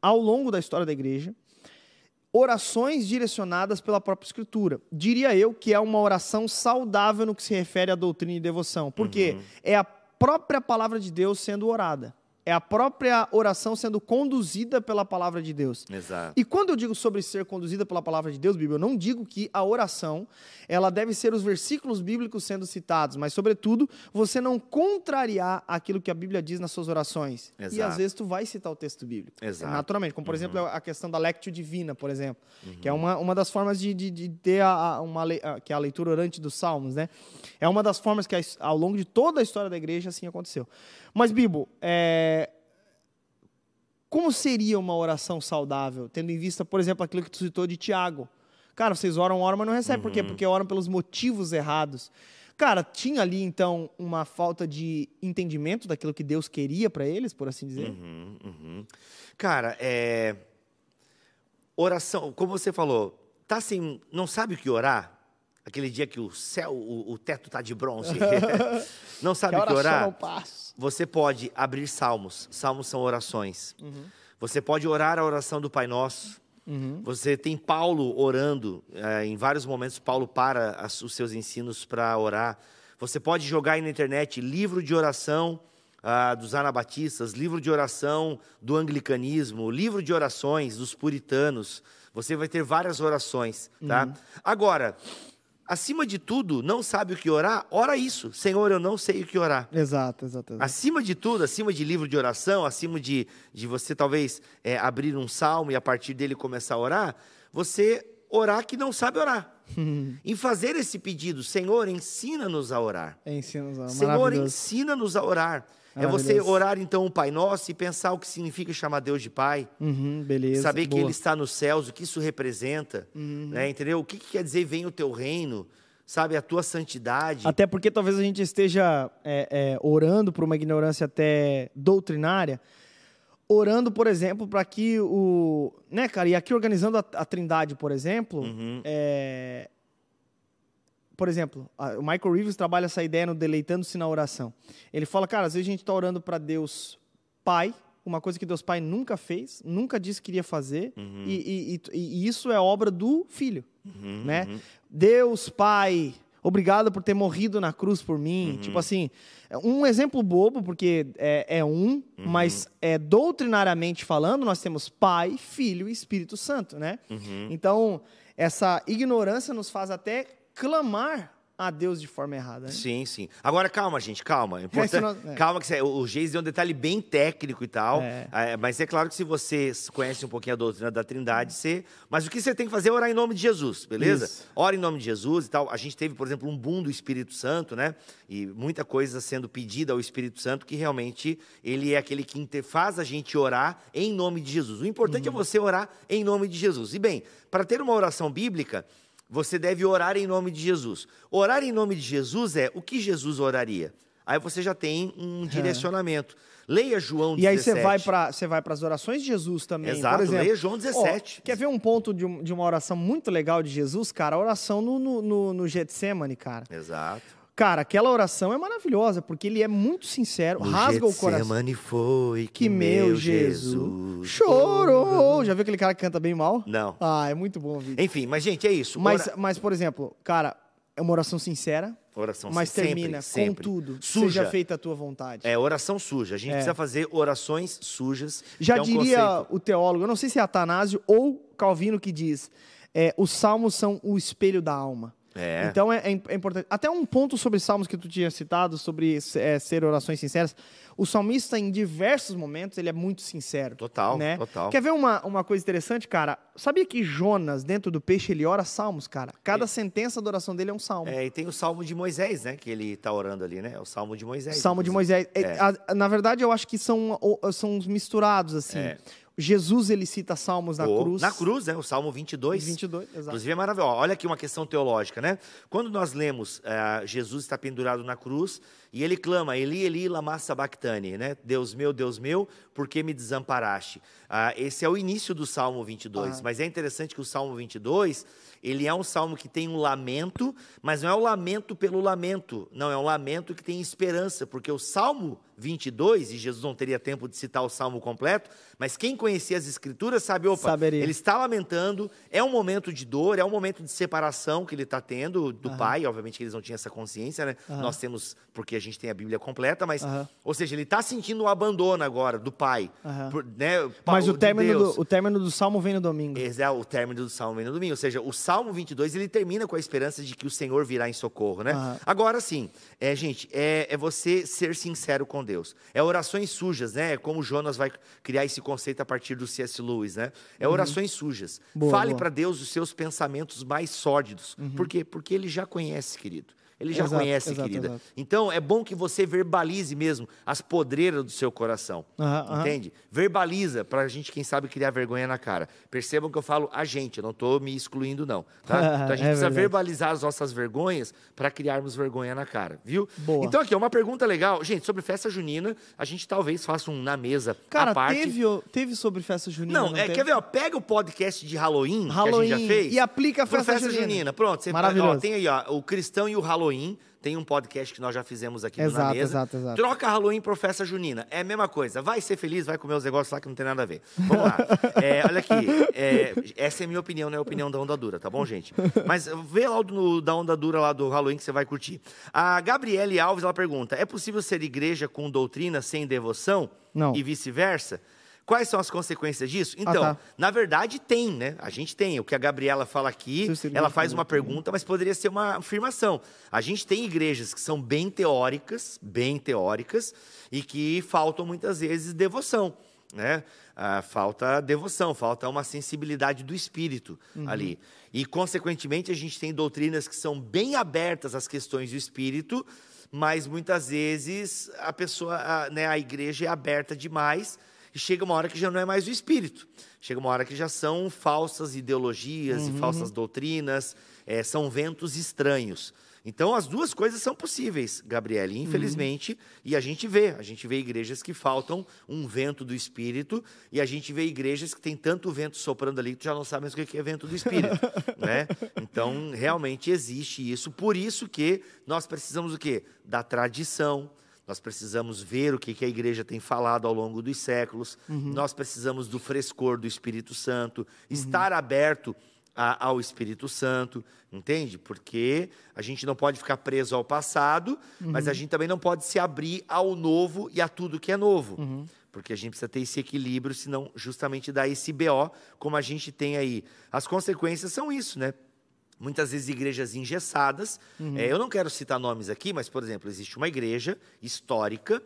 ao longo da história da igreja, orações direcionadas pela própria Escritura. Diria eu que é uma oração saudável no que se refere à doutrina e devoção. Porque é a própria palavra de Deus sendo orada. É a própria oração sendo conduzida pela palavra de Deus. Exato. E quando eu digo sobre ser conduzida pela palavra de Deus, Bíblia, eu não digo que a oração ela deve ser os versículos bíblicos sendo citados, mas sobretudo você não contrariar aquilo que a Bíblia diz nas suas orações. E Exato. às vezes tu vai citar o texto bíblico. Exato. Naturalmente, como por exemplo a questão da lectio divina, por exemplo, que Uhum. é uma, uma das formas de, de, de ter a, a- uma a- que é a leitura orante dos salmos, né? É uma das formas que ao longo de toda a história da igreja assim aconteceu. Mas Bibo, é, como seria uma oração saudável, tendo em vista, por exemplo, aquilo que tu citou de Tiago? Cara, vocês oram, oram, mas não recebem. Por quê? Porque oram pelos motivos errados. Cara, tinha ali, então, uma falta de entendimento daquilo que Deus queria para eles, por assim dizer? Uhum, uhum. Cara, é... oração, como você falou, tá assim, não sabe o que orar? Aquele dia que o céu, o, o teto tá de bronze. não sabe o que orar? Você pode abrir salmos. Salmos são orações. Uhum. Você pode orar a oração do Pai Nosso. Uhum. Você tem Paulo orando. eh, em vários momentos, Paulo para as- os seus ensinos para orar. Você pode jogar aí na internet livro de oração ah, dos anabatistas, livro de oração do anglicanismo, livro de orações dos puritanos. Você vai ter várias orações, tá? Uhum. Agora, acima de tudo, não sabe o que orar? Ora isso. Senhor, eu não sei o que orar. Exato, exato. exato. Acima de tudo, acima de livro de oração, acima de, de você talvez é, abrir um salmo e a partir dele começar a orar, você orar que não sabe orar. em fazer esse pedido, Senhor, ensina-nos a orar. É ensino Senhor, maravilhoso. ensina-nos a orar. É você orar então o Pai Nosso e pensar o que significa chamar Deus de Pai. Uhum, beleza. Saber que boa. Uhum. Ele está nos céus, o que isso representa. né, entendeu? O que, que quer dizer vem o teu reino, sabe? A tua santidade. Até porque talvez a gente esteja é, é, orando por uma ignorância até doutrinária, orando, por exemplo, para que o. Né, cara? E aqui organizando a, a Trindade, por exemplo, Uhum. é, por exemplo, a- o Michael Reeves trabalha essa ideia no Deleitando-se na Oração. Ele fala, cara, às vezes a gente está orando para Deus Pai, uma coisa que Deus Pai nunca fez, nunca disse que queria fazer, Uhum. e, e- e- isso é obra do Filho, Uhum, né? Deus Pai, obrigado por ter morrido na cruz por mim. Uhum. Tipo assim, um exemplo bobo, porque é, é um, Uhum. mas é doutrinariamente falando, nós temos Pai, Filho e Espírito Santo, né? Uhum. Então, essa ignorância nos faz até clamar a Deus de forma errada. Né? Sim, sim. Agora, calma, gente, calma. É Importante, não- é. Calma, que o Geis deu um detalhe bem técnico e tal. É. é, mas é claro que se você conhece um pouquinho a doutrina da Trindade, você. Mas o que você tem que fazer é orar em nome de Jesus, beleza? Isso. Ora em nome de Jesus e tal. A gente teve, por exemplo, um boom do Espírito Santo, né? E muita coisa sendo pedida ao Espírito Santo, que realmente ele é aquele que faz a gente orar em nome de Jesus. O importante Uhum. é você orar em nome de Jesus. E bem, para ter uma oração bíblica, você deve orar em nome de Jesus. Orar em nome de Jesus é o que Jesus oraria. Aí você já tem um direcionamento. Leia João 17. E aí você vai para você vai para as orações de Jesus também. Exato, por exemplo, leia João 17. Ó, quer ver um ponto de, de uma oração muito legal de Jesus, cara? A oração no, no, no, no Getsemane, cara. Exato. Cara, aquela oração é maravilhosa, porque ele é muito sincero, rasga o coração. Getsemane foi que, Que meu Jesus chorou. Já viu aquele cara que canta bem mal? Não. Ah, é muito bom o vídeo. Enfim, mas gente, é isso. Mas, Ora- mas, por exemplo, cara, é uma oração sincera, Oração mas sempre, termina sempre. com tudo. Suja. Seja feita a tua vontade. É oração suja. A gente É. precisa fazer orações sujas. Já é um diria conceito- o teólogo, eu não sei se é Atanásio ou Calvino que diz, é, os salmos são o espelho da alma. É. Então é, é é importante. Até um ponto sobre salmos que tu tinha citado, sobre é, ser orações sinceras. O salmista, em diversos momentos, ele é muito sincero. Total, né? total. Quer ver uma, uma coisa interessante, cara? Sabia que Jonas, dentro do peixe, ele ora salmos, cara? Cada sentença da oração dele é um salmo. É, e tem o Salmo de Moisés, né? Que ele tá orando ali, né? É o Salmo de Moisés. Salmo de inclusive. Moisés. É, a- na verdade, eu acho que são, são misturados, assim. É. Jesus, ele cita salmos na Ou- cruz. Na cruz, né? O Salmo 22. 22, exato. Inclusive é maravilhoso. Olha aqui uma questão teológica, né? Quando nós lemos eh, Jesus está pendurado na cruz e ele clama, Eli, Eli, lama sabachthani, né? Deus meu, Deus meu, por que me desamparaste? Ah, esse é o início do Salmo 22, Ah. mas é interessante que o Salmo 22, ele é um salmo que tem um lamento, mas não é o lamento pelo lamento, não, é um lamento que tem esperança, porque o Salmo 22, e Jesus não teria tempo de citar o salmo completo, mas quem conhecia as escrituras sabe, opa, Saberia. ele está lamentando, é um momento de dor, é um momento de separação que ele está tendo do pai, obviamente que eles não tinham essa consciência, né? Nós temos, porque a gente tem a Bíblia completa, mas, Aham. ou seja, ele está sentindo o abandono agora do pai, por- né? Mas de o término, Deus. do, o término do salmo vem no domingo. Esse é o término do Salmo vem no domingo. Ou seja, o Salmo 22, ele termina com a esperança de que o Senhor virá em socorro, né? Aham. Agora sim, é, gente, é, é você ser sincero com Deus. É orações sujas, né? É como Jonas vai criar esse conceito a partir do C.S. Lewis, né? É orações sujas. Uhum. Boa, Fale boa. Uhum. para Deus os seus pensamentos mais sórdidos. Por quê? Porque ele já conhece, querido. Ele já Exato, conhece, exato, querida. exato. Então, é bom que você verbalize mesmo as podreiras do seu coração. Aham. Entende? Verbaliza para a gente, quem sabe, criar vergonha na cara. Percebam que eu falo a gente, eu não estou me excluindo, não. Tá? Então a gente É precisa verdade. verbalizar as nossas vergonhas para criarmos vergonha na cara, viu? Boa. Então, aqui, uma pergunta legal. Gente, sobre festa junina, a gente talvez faça um na mesa Cara, parte. teve, teve sobre festa junina? Não, é, teve? quer ver? Ó, pega o podcast de Halloween, Halloween que a gente já fez e aplica a festa festa junina. junina. Pronto, você, Maravilhoso. ó, tem aí, ó, o Cristão e o Halloween. Tem um podcast que nós já fizemos aqui no na Exato, mesa. exato, exato. Troca Halloween por festa junina. É a mesma coisa. Vai ser feliz, vai comer os negócios lá que não tem nada a ver. Vamos lá. É, olha aqui. é, essa é a minha opinião, não é a opinião da Onda Dura, tá bom, gente? Mas vê lá o do- da Onda Dura lá do Halloween que você vai curtir. A Gabriele Alves, ela pergunta, é possível ser igreja com doutrina sem devoção? Não. E vice-versa? Quais são as consequências disso? Então, tá. na verdade, tem, né? A gente tem. O que a Gabriela fala aqui, ela faz uma pergunta, mas poderia ser uma afirmação. A gente tem igrejas que são bem teóricas, bem teóricas, e que faltam muitas vezes devoção. Né? Ah, falta devoção, falta uma sensibilidade do espírito ali. E, consequentemente, a gente tem doutrinas que são bem abertas às questões do espírito, mas muitas vezes a pessoa, a, né, a igreja é aberta demais e chega uma hora que já não é mais o espírito. Chega uma hora que já são falsas ideologias e falsas doutrinas, eh, são ventos estranhos. Então, as duas coisas são possíveis, Gabriele, infelizmente, uhum. e a gente vê. A gente vê igrejas que faltam um vento do Espírito, e a gente vê igrejas que tem tanto vento soprando ali que tu já não sabe mais o que é vento do Espírito. né? Então, realmente existe isso. Por isso que nós precisamos o quê? Da tradição, nós precisamos ver o que, que a igreja tem falado ao longo dos séculos, uhum. nós precisamos do frescor do Espírito Santo, uhum. estar aberto a, ao Espírito Santo, entende? Porque a gente não pode ficar preso ao passado, uhum. mas a gente também não pode se abrir ao novo e a tudo que é novo. Uhum. Porque a gente precisa ter esse equilíbrio, senão justamente dá esse BO, como a gente tem aí. As consequências são isso, né? Muitas vezes igrejas engessadas. Uhum. É, eu não quero citar nomes aqui, mas, por exemplo, existe uma igreja histórica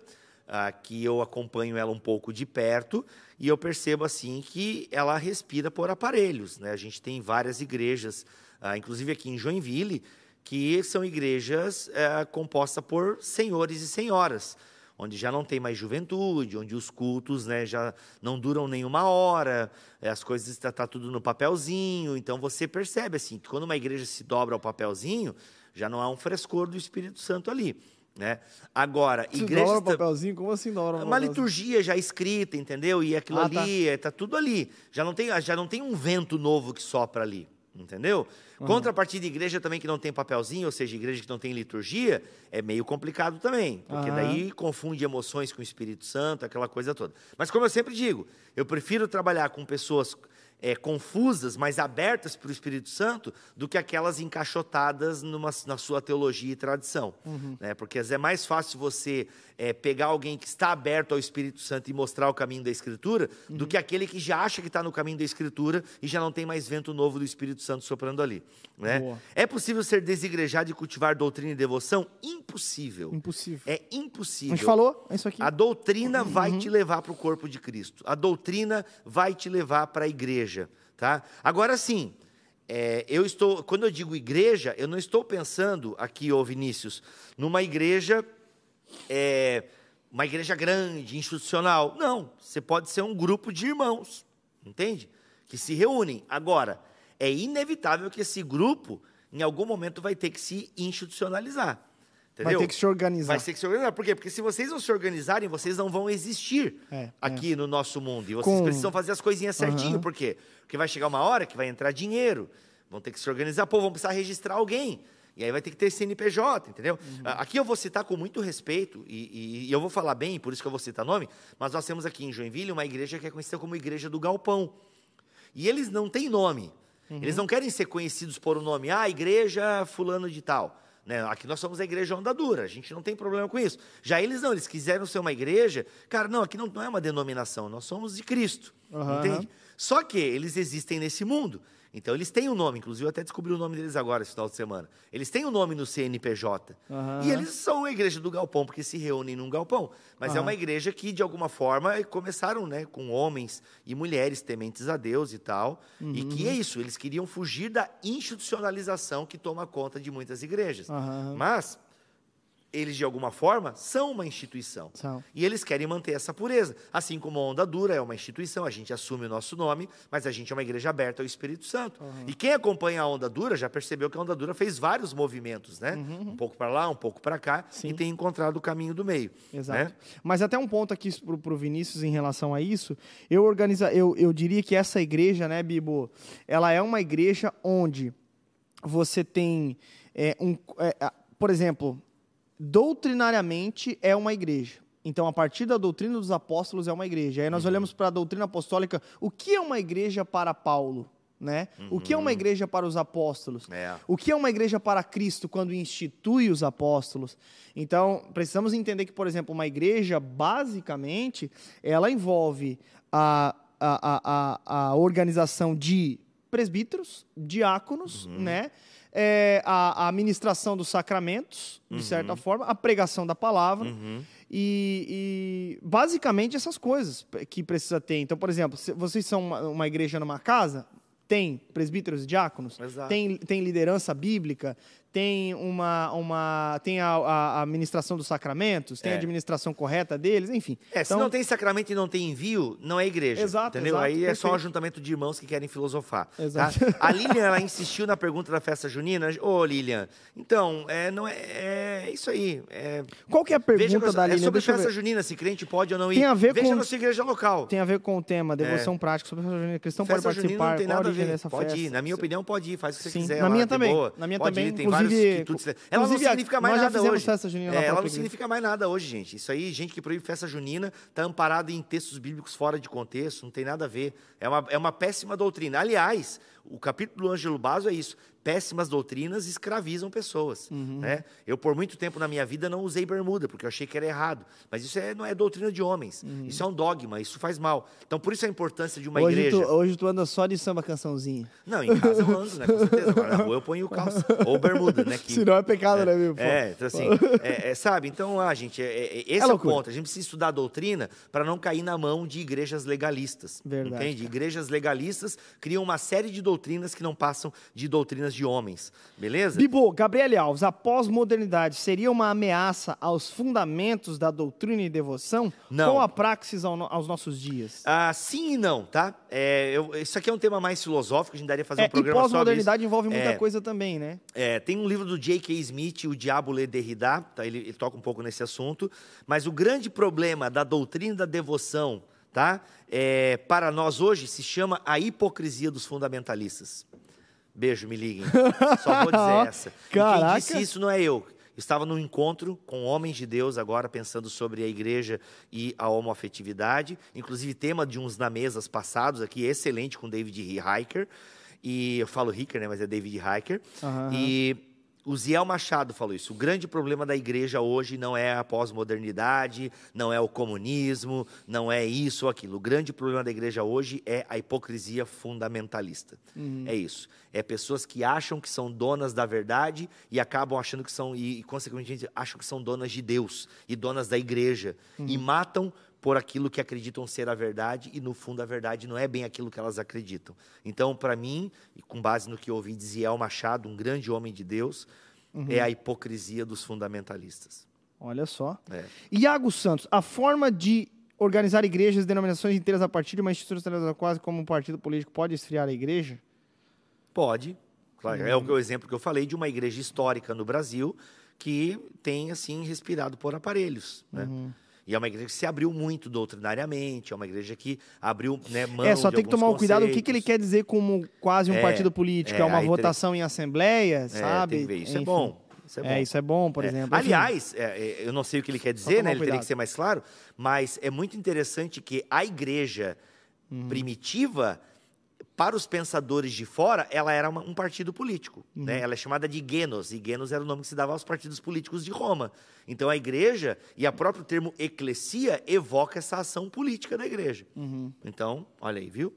ah, que eu acompanho ela um pouco de perto e eu percebo assim que ela respira por aparelhos. Né? A gente tem várias igrejas, ah, inclusive aqui em Joinville, que são igrejas eh, compostas por senhores e senhoras, onde já não tem mais juventude, onde os cultos né, já não duram nenhuma hora, eh, as coisas estão tá, tudo no papelzinho. Então você percebe assim que quando uma igreja se dobra ao papelzinho, já não há um frescor do Espírito Santo ali. Né? Agora, se igreja. Dobra papelzinho? Como assim dobra Uma liturgia já escrita, entendeu? E aquilo ah, ali, está tá tudo ali. Já não, tem, já não tem um vento novo que sopra ali, entendeu? Uhum. Contrapartida de igreja também que não tem papelzinho, ou seja, igreja que não tem liturgia, é meio complicado também. Porque uhum. daí confunde emoções com o Espírito Santo, aquela coisa toda. Mas como eu sempre digo, eu prefiro trabalhar com pessoas é, confusas, mas abertas para o Espírito Santo, do que aquelas encaixotadas numa, na sua teologia e tradição. Uhum. Né? Porque é mais fácil você é, pegar alguém que está aberto ao Espírito Santo e mostrar o caminho da Escritura, uhum. do que aquele que já acha que está no caminho da Escritura e já não tem mais vento novo do Espírito Santo soprando ali. Né? É possível ser desigrejado e cultivar doutrina e devoção? Impossível. Impossível. É impossível. A gente falou, é isso aqui. A doutrina uhum. vai te levar para o corpo de Cristo. A doutrina vai te levar para a igreja. Tá? Agora sim, é, eu estou, quando eu digo igreja, eu não estou pensando aqui, ô Vinícius, numa igreja é, uma igreja grande, institucional. Não, você pode ser um grupo de irmãos, entende? Que se reúnem. Agora, é inevitável que esse grupo, em algum momento, vai ter que se institucionalizar. Entendeu? Vai ter que se organizar. Vai ter que se organizar. Por quê? Porque se vocês não se organizarem, vocês não vão existir é, aqui é. no nosso mundo. E vocês Com... precisam fazer as coisinhas certinho. Uhum. Por quê? Porque vai chegar uma hora que vai entrar dinheiro. Vão ter que se organizar. Pô, vão precisar registrar alguém. E aí vai ter que ter CNPJ, entendeu? Uhum. Aqui eu vou citar com muito respeito, e, e, e, eu vou falar bem, por isso que eu vou citar nome, mas nós temos aqui em Joinville uma igreja que é conhecida como Igreja do Galpão. E eles não têm nome. Uhum. Eles não querem ser conhecidos por um nome, ah, igreja fulano de tal. Né? Aqui nós somos a igreja onda dura, a gente não tem problema com isso. Já eles não, eles quiseram ser uma igreja, cara, não, aqui não, não é uma denominação, nós somos de Cristo, uhum. entende? Só que eles existem nesse mundo. Então eles têm um nome, inclusive eu até descobri o nome deles agora, esse final de semana. Eles têm um nome no CNPJ. Uhum. E eles são a igreja do galpão, porque se reúnem num galpão. Mas uhum. é uma igreja que, de alguma forma, começaram né, com homens e mulheres tementes a Deus e tal. Uhum. E que é isso, eles queriam fugir da institucionalização que toma conta de muitas igrejas. Mas eles, de alguma forma, são uma instituição. São. E eles querem manter essa pureza. Assim como a Onda Dura é uma instituição, a gente assume o nosso nome, mas a gente é uma igreja aberta ao Espírito Santo. Uhum. E quem acompanha a Onda Dura já percebeu que a Onda Dura fez vários movimentos, né? Uhum. Um pouco para lá, um pouco para cá, Sim. e tem encontrado o caminho do meio. Exato. Né? Mas até um ponto aqui para o Vinícius em relação a isso, eu, organiza, eu, eu diria que essa igreja, né, Bibo, ela é uma igreja onde você tem é, um. É, por exemplo, doutrinariamente é uma igreja. Então, a partir da doutrina dos apóstolos é uma igreja. Aí nós uhum. olhamos para a doutrina apostólica, o que é uma igreja para Paulo? Né? Uhum. O que é uma uhum. igreja para os apóstolos? É. O que é uma igreja para Cristo quando institui os apóstolos? Então, precisamos entender que, por exemplo, uma igreja, basicamente, ela envolve a, a, a, a organização de presbíteros, diáconos, uhum. né? É, a, a administração dos sacramentos, de uhum. certa forma, a pregação da palavra. Uhum. E, e, basicamente essas coisas que precisa ter. Então, por exemplo, se vocês são uma, uma igreja numa casa, tem presbíteros e diáconos, tem, tem liderança bíblica, tem uma, uma tem a, a administração dos sacramentos, tem É. a administração correta deles, enfim. É, se Então, não tem sacramento e não tem envio, não é igreja. Exato, Entendeu? exato, Aí é só um perfeito. ajuntamento de irmãos que querem filosofar. tá? Exato. A Lilian, ela insistiu na pergunta da festa junina. Ô, Lilian, então, é, não é, é isso aí. É, Qual que é a veja pergunta com- da é Lilian? sobre Deixa eu festa junina, se crente pode ou não ir. Tem a ver Veja com- na sua igreja local. Tem a ver com o tema, devoção prática sobre a festa junina. Cristão pode É. Festa junina participar, não tem nada a ver. Pode ir. Na minha opinião, pode ir. Faz o que você Sim, quiser. na lá, minha de também. Na minha Pode também, ir, tem inclusive, vários quitutes. Ela não inclusive, significa mais nada hoje. É, ela não significa mais nada hoje, gente. Isso aí, gente que proíbe festa junina, está amparado em textos bíblicos fora de contexto, não tem nada a ver. É uma, é uma péssima doutrina. Aliás, o capítulo do Ângelo Basso é isso. Péssimas doutrinas escravizam pessoas. Uhum. Né? Eu, por muito tempo na minha vida, não usei bermuda, porque eu achei que era errado. Mas isso é, não é doutrina de homens. Isso é um dogma, isso faz mal. Então, por isso a importância de uma Uhum. Hoje tu, igreja. hoje tu anda só de samba cançãozinha. Não, em casa eu ando, né? Com certeza. Agora na rua eu ponho calça. Ou bermuda, né? Que... Se não é pecado, né, meu? É, então assim, é, é, sabe? Então, ah, gente, é, é- esse é, o loucura. ponto. A gente precisa estudar a doutrina para não cair na mão de igrejas legalistas. Verdade, Entende? Igrejas legalistas criam uma série de doutrinas que não passam de doutrinas de homens. Beleza? Bibo, Gabriele Alves, a pós-modernidade seria uma ameaça aos fundamentos da doutrina e devoção? Não. Qual a praxis ao no- aos nossos dias? Ah, sim e não, tá? É, eu- isso aqui é um tema mais filosófico, a gente daria fazer É, um programa só sobre isso. pós-modernidade envolve muita É, coisa também, né? É, tem um livro do J.K. Smith, O Diabo Lê Derrida, tá? ele, ele toca um pouco nesse assunto, mas o grande problema da doutrina da devoção, tá? É, para nós hoje, se chama a hipocrisia dos fundamentalistas. Beijo, me liguem. Só vou dizer essa. E quem Caraca. disse isso não é eu. Estava num encontro com homens de Deus agora, pensando sobre a igreja e a homoafetividade. Inclusive, tema de uns na mesas passados aqui, excelente com David Hiker. E eu falo Hiker, né? Mas é David Hiker. Aham. E o Ziel Machado falou isso. O grande problema da igreja hoje não é a pós-modernidade, não é o comunismo, não é isso ou aquilo. O grande problema da igreja hoje é a hipocrisia fundamentalista. É isso. É pessoas que acham que são donas da verdade e acabam achando que são, e, consequentemente acham que são donas de Deus e donas da igreja. E matam por aquilo que acreditam ser a verdade e no fundo a verdade não é bem aquilo que elas acreditam. Então, para mim, e com base no que eu ouvi de Ziel Machado, um grande homem de Deus, é a hipocrisia dos fundamentalistas. Olha só. É. Iago Santos, a forma de organizar igrejas denominações inteiras a partir de uma instituição quase como um partido político pode esfriar a igreja? Pode, claro, é o o exemplo que eu falei de uma igreja histórica no Brasil que tem assim respirado por aparelhos, né? E é uma igreja que se abriu muito doutrinariamente, é uma igreja que abriu né, mão é, só tem que tomar cuidado o que, que ele quer dizer como quase um É, partido político. É, é, uma votação em assembleia, É, sabe? tem. Isso é Enfim. bom. Isso é bom. É, isso é bom, por É. exemplo. Enfim. Aliás, é, é, eu não sei o que ele quer dizer, né? Ele teria cuidado. que ser mais claro, mas é muito interessante que a igreja Uhum. primitiva, para os pensadores de fora, ela era uma- um partido político. Uhum. Né? Ela é chamada de Genos, e Genos era o nome que se dava aos partidos políticos de Roma. Então a igreja, e a próprio termo eclesia, evoca essa ação política da igreja. Uhum. Então, olha aí, viu?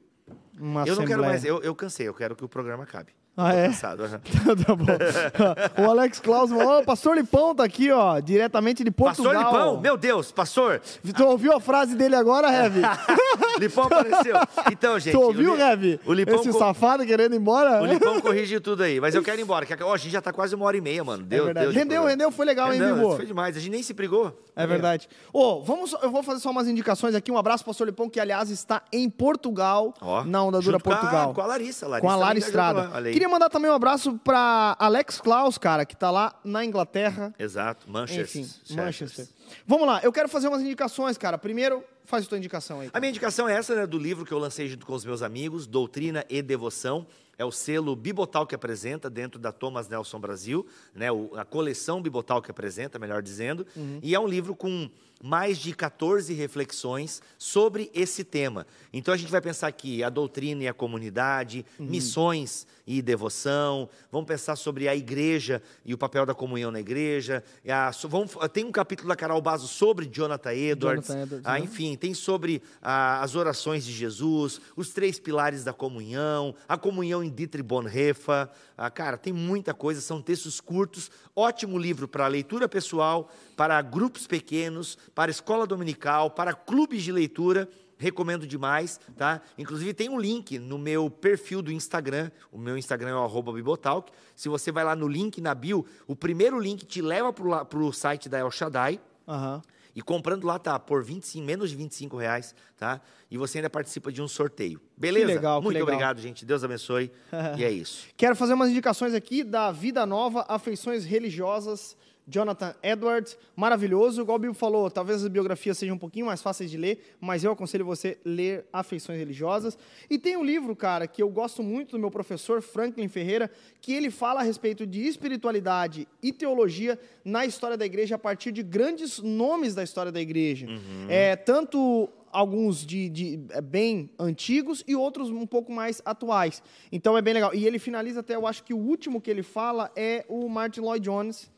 Uma eu não quero assembleia. mais, eu, eu cansei, eu quero que o programa acabe. Ah, é? cansado, aham. tá bom. o Alex Klaus, ó, o pastor Lipão tá aqui, ó, diretamente de Portugal. Pastor Lipão, meu Deus, pastor, Tu ouviu a frase dele agora, Heavy? Lipão apareceu. Então, gente. tu ouviu, Heavy? o Lipão Esse co- safado querendo ir embora? o Lipão corrige tudo aí, mas eu quero ir embora. que- Ó, a gente já tá quase uma hora e meia, mano. É Deu, verdade. deu de rendeu, rendeu, foi legal, hein, Bibo? Foi demais, a gente nem se brigou. É verdade. Ô, vamos, eu vou fazer só umas indicações aqui. Um abraço pro pastor Lipão, que aliás está em Portugal, na Onda Dura junto com a- Portugal. Com a Larissa. A Larissa com a Lara pra Estrada. aí. Queria mandar também um abraço pra Alex Klaus, cara, que tá lá na Inglaterra. Exato, Manchester. Enfim, Manchester. Vamos lá, eu quero fazer umas indicações, cara. Primeiro, faz a tua indicação aí. A minha indicação é essa, né, do livro que eu lancei junto com os meus amigos, Doutrina e Devoção. É o selo Bibotal que apresenta dentro da Thomas Nelson Brasil, né, a coleção Bibotal que apresenta, melhor dizendo. E é um livro com mais de 14 reflexões sobre esse tema. Então a gente vai pensar aqui a doutrina e a comunidade, missões e devoção. Vamos pensar sobre a igreja e o papel da comunhão na igreja. A- vamos- tem um capítulo da Carol Bazo sobre Jonathan Edwards. Jonathan Edwards, Ah, né? enfim, tem sobre ah, as orações de Jesus, os três pilares da comunhão, a comunhão em Dietrich Bonhoeffer. Ah, cara, tem muita coisa, são textos curtos, ótimo livro para leitura pessoal, para grupos pequenos, para escola dominical, para clubes de leitura. recomendo demais, tá? Inclusive tem um link no meu perfil do Instagram, o meu Instagram é o Bibotalk. Se você vai lá no link na bio, o primeiro link te leva para o site da El Shaddai. Aham. E comprando lá tá por 25, menos de 25 reais, tá? E você ainda participa de um sorteio. Beleza? Que legal, que Muito legal. obrigado, gente. Deus abençoe. e é isso. Quero fazer umas indicações aqui da Vida Nova, Afeições Religiosas, Jonathan Edwards, maravilhoso. Igual o Bibo falou, talvez as biografias sejam um pouquinho mais fáceis de ler, mas eu aconselho você ler Afeições Religiosas. E tem um livro, cara, que eu gosto muito do meu professor Franklin Ferreira, que ele fala a respeito de espiritualidade e teologia na história da igreja a partir de grandes nomes da história da igreja. É, tanto alguns de, de, é, bem antigos e outros um pouco mais atuais. Então é bem legal. E ele finaliza até, eu acho que o último que ele fala é o Martin Lloyd Jones.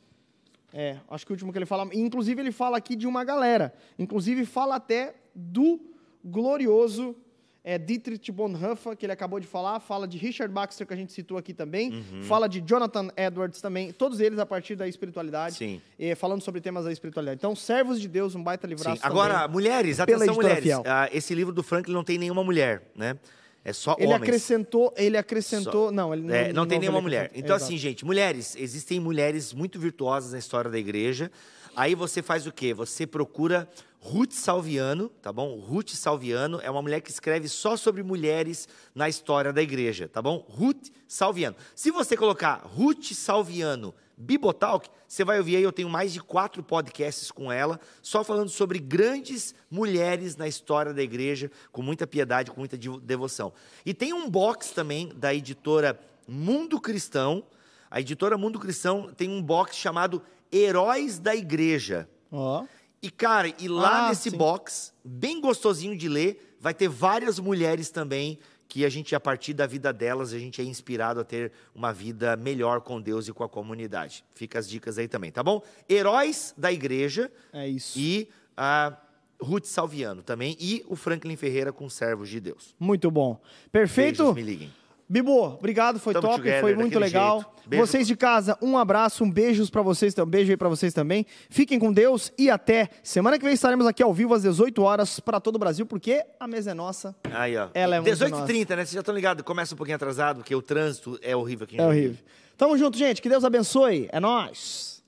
É, acho que o último que ele fala. Inclusive, ele fala aqui de uma galera. Inclusive, fala até do glorioso é, Dietrich Bonhoeffer, que ele acabou de falar. Fala de Richard Baxter, que a gente citou aqui também. Uhum. Fala de Jonathan Edwards também. Todos eles a partir da espiritualidade. Sim. falando sobre temas da espiritualidade. Então, servos de Deus, um baita livraço Sim. Agora, mulheres, atenção, mulheres. Ah, esse livro do Franklin não tem nenhuma mulher, né? É só Ele homens. acrescentou, ele acrescentou, Só- não, ele não, É, não tem nenhuma mulher. Então, Exato. assim, gente, mulheres, existem mulheres muito virtuosas na história da igreja. Aí você faz o quê? Você procura Ruth Salviano, tá bom? Ruth Salviano é uma mulher que escreve só sobre mulheres na história da igreja, tá bom? Ruth Salviano. Se você colocar Ruth Salviano Bibotalk, você vai ouvir aí, eu tenho mais de quatro podcasts com ela, só falando sobre grandes mulheres na história da igreja, com muita piedade, com muita devo- devoção. E tem um box também da editora Mundo Cristão. A editora Mundo Cristão tem um box chamado Heróis da Igreja. Ó. E, cara, e lá Ah, nesse sim. box, bem gostosinho de ler, vai ter várias mulheres também que a gente, a partir da vida delas, a gente é inspirado a ter uma vida melhor com Deus e com a comunidade. Fica as dicas aí também, tá bom? Heróis da Igreja É isso. e a Ruth Salviano também, e o Franklin Ferreira com Servos de Deus. Muito bom. Perfeito? Beijos, me liguem. Bibo, obrigado, foi Tamo top, together, foi muito legal. Vocês de casa, um abraço, um beijo para vocês, um beijo aí para vocês também. Fiquem com Deus e até semana que vem estaremos aqui ao vivo às 18 horas para todo o Brasil, porque a mesa é nossa. Aí, ó. Ela é muito 18h30, né? Vocês já estão ligados, começa um pouquinho atrasado, porque o trânsito é horrível aqui em É horrível. Tamo junto, gente. Que Deus abençoe. É nóis.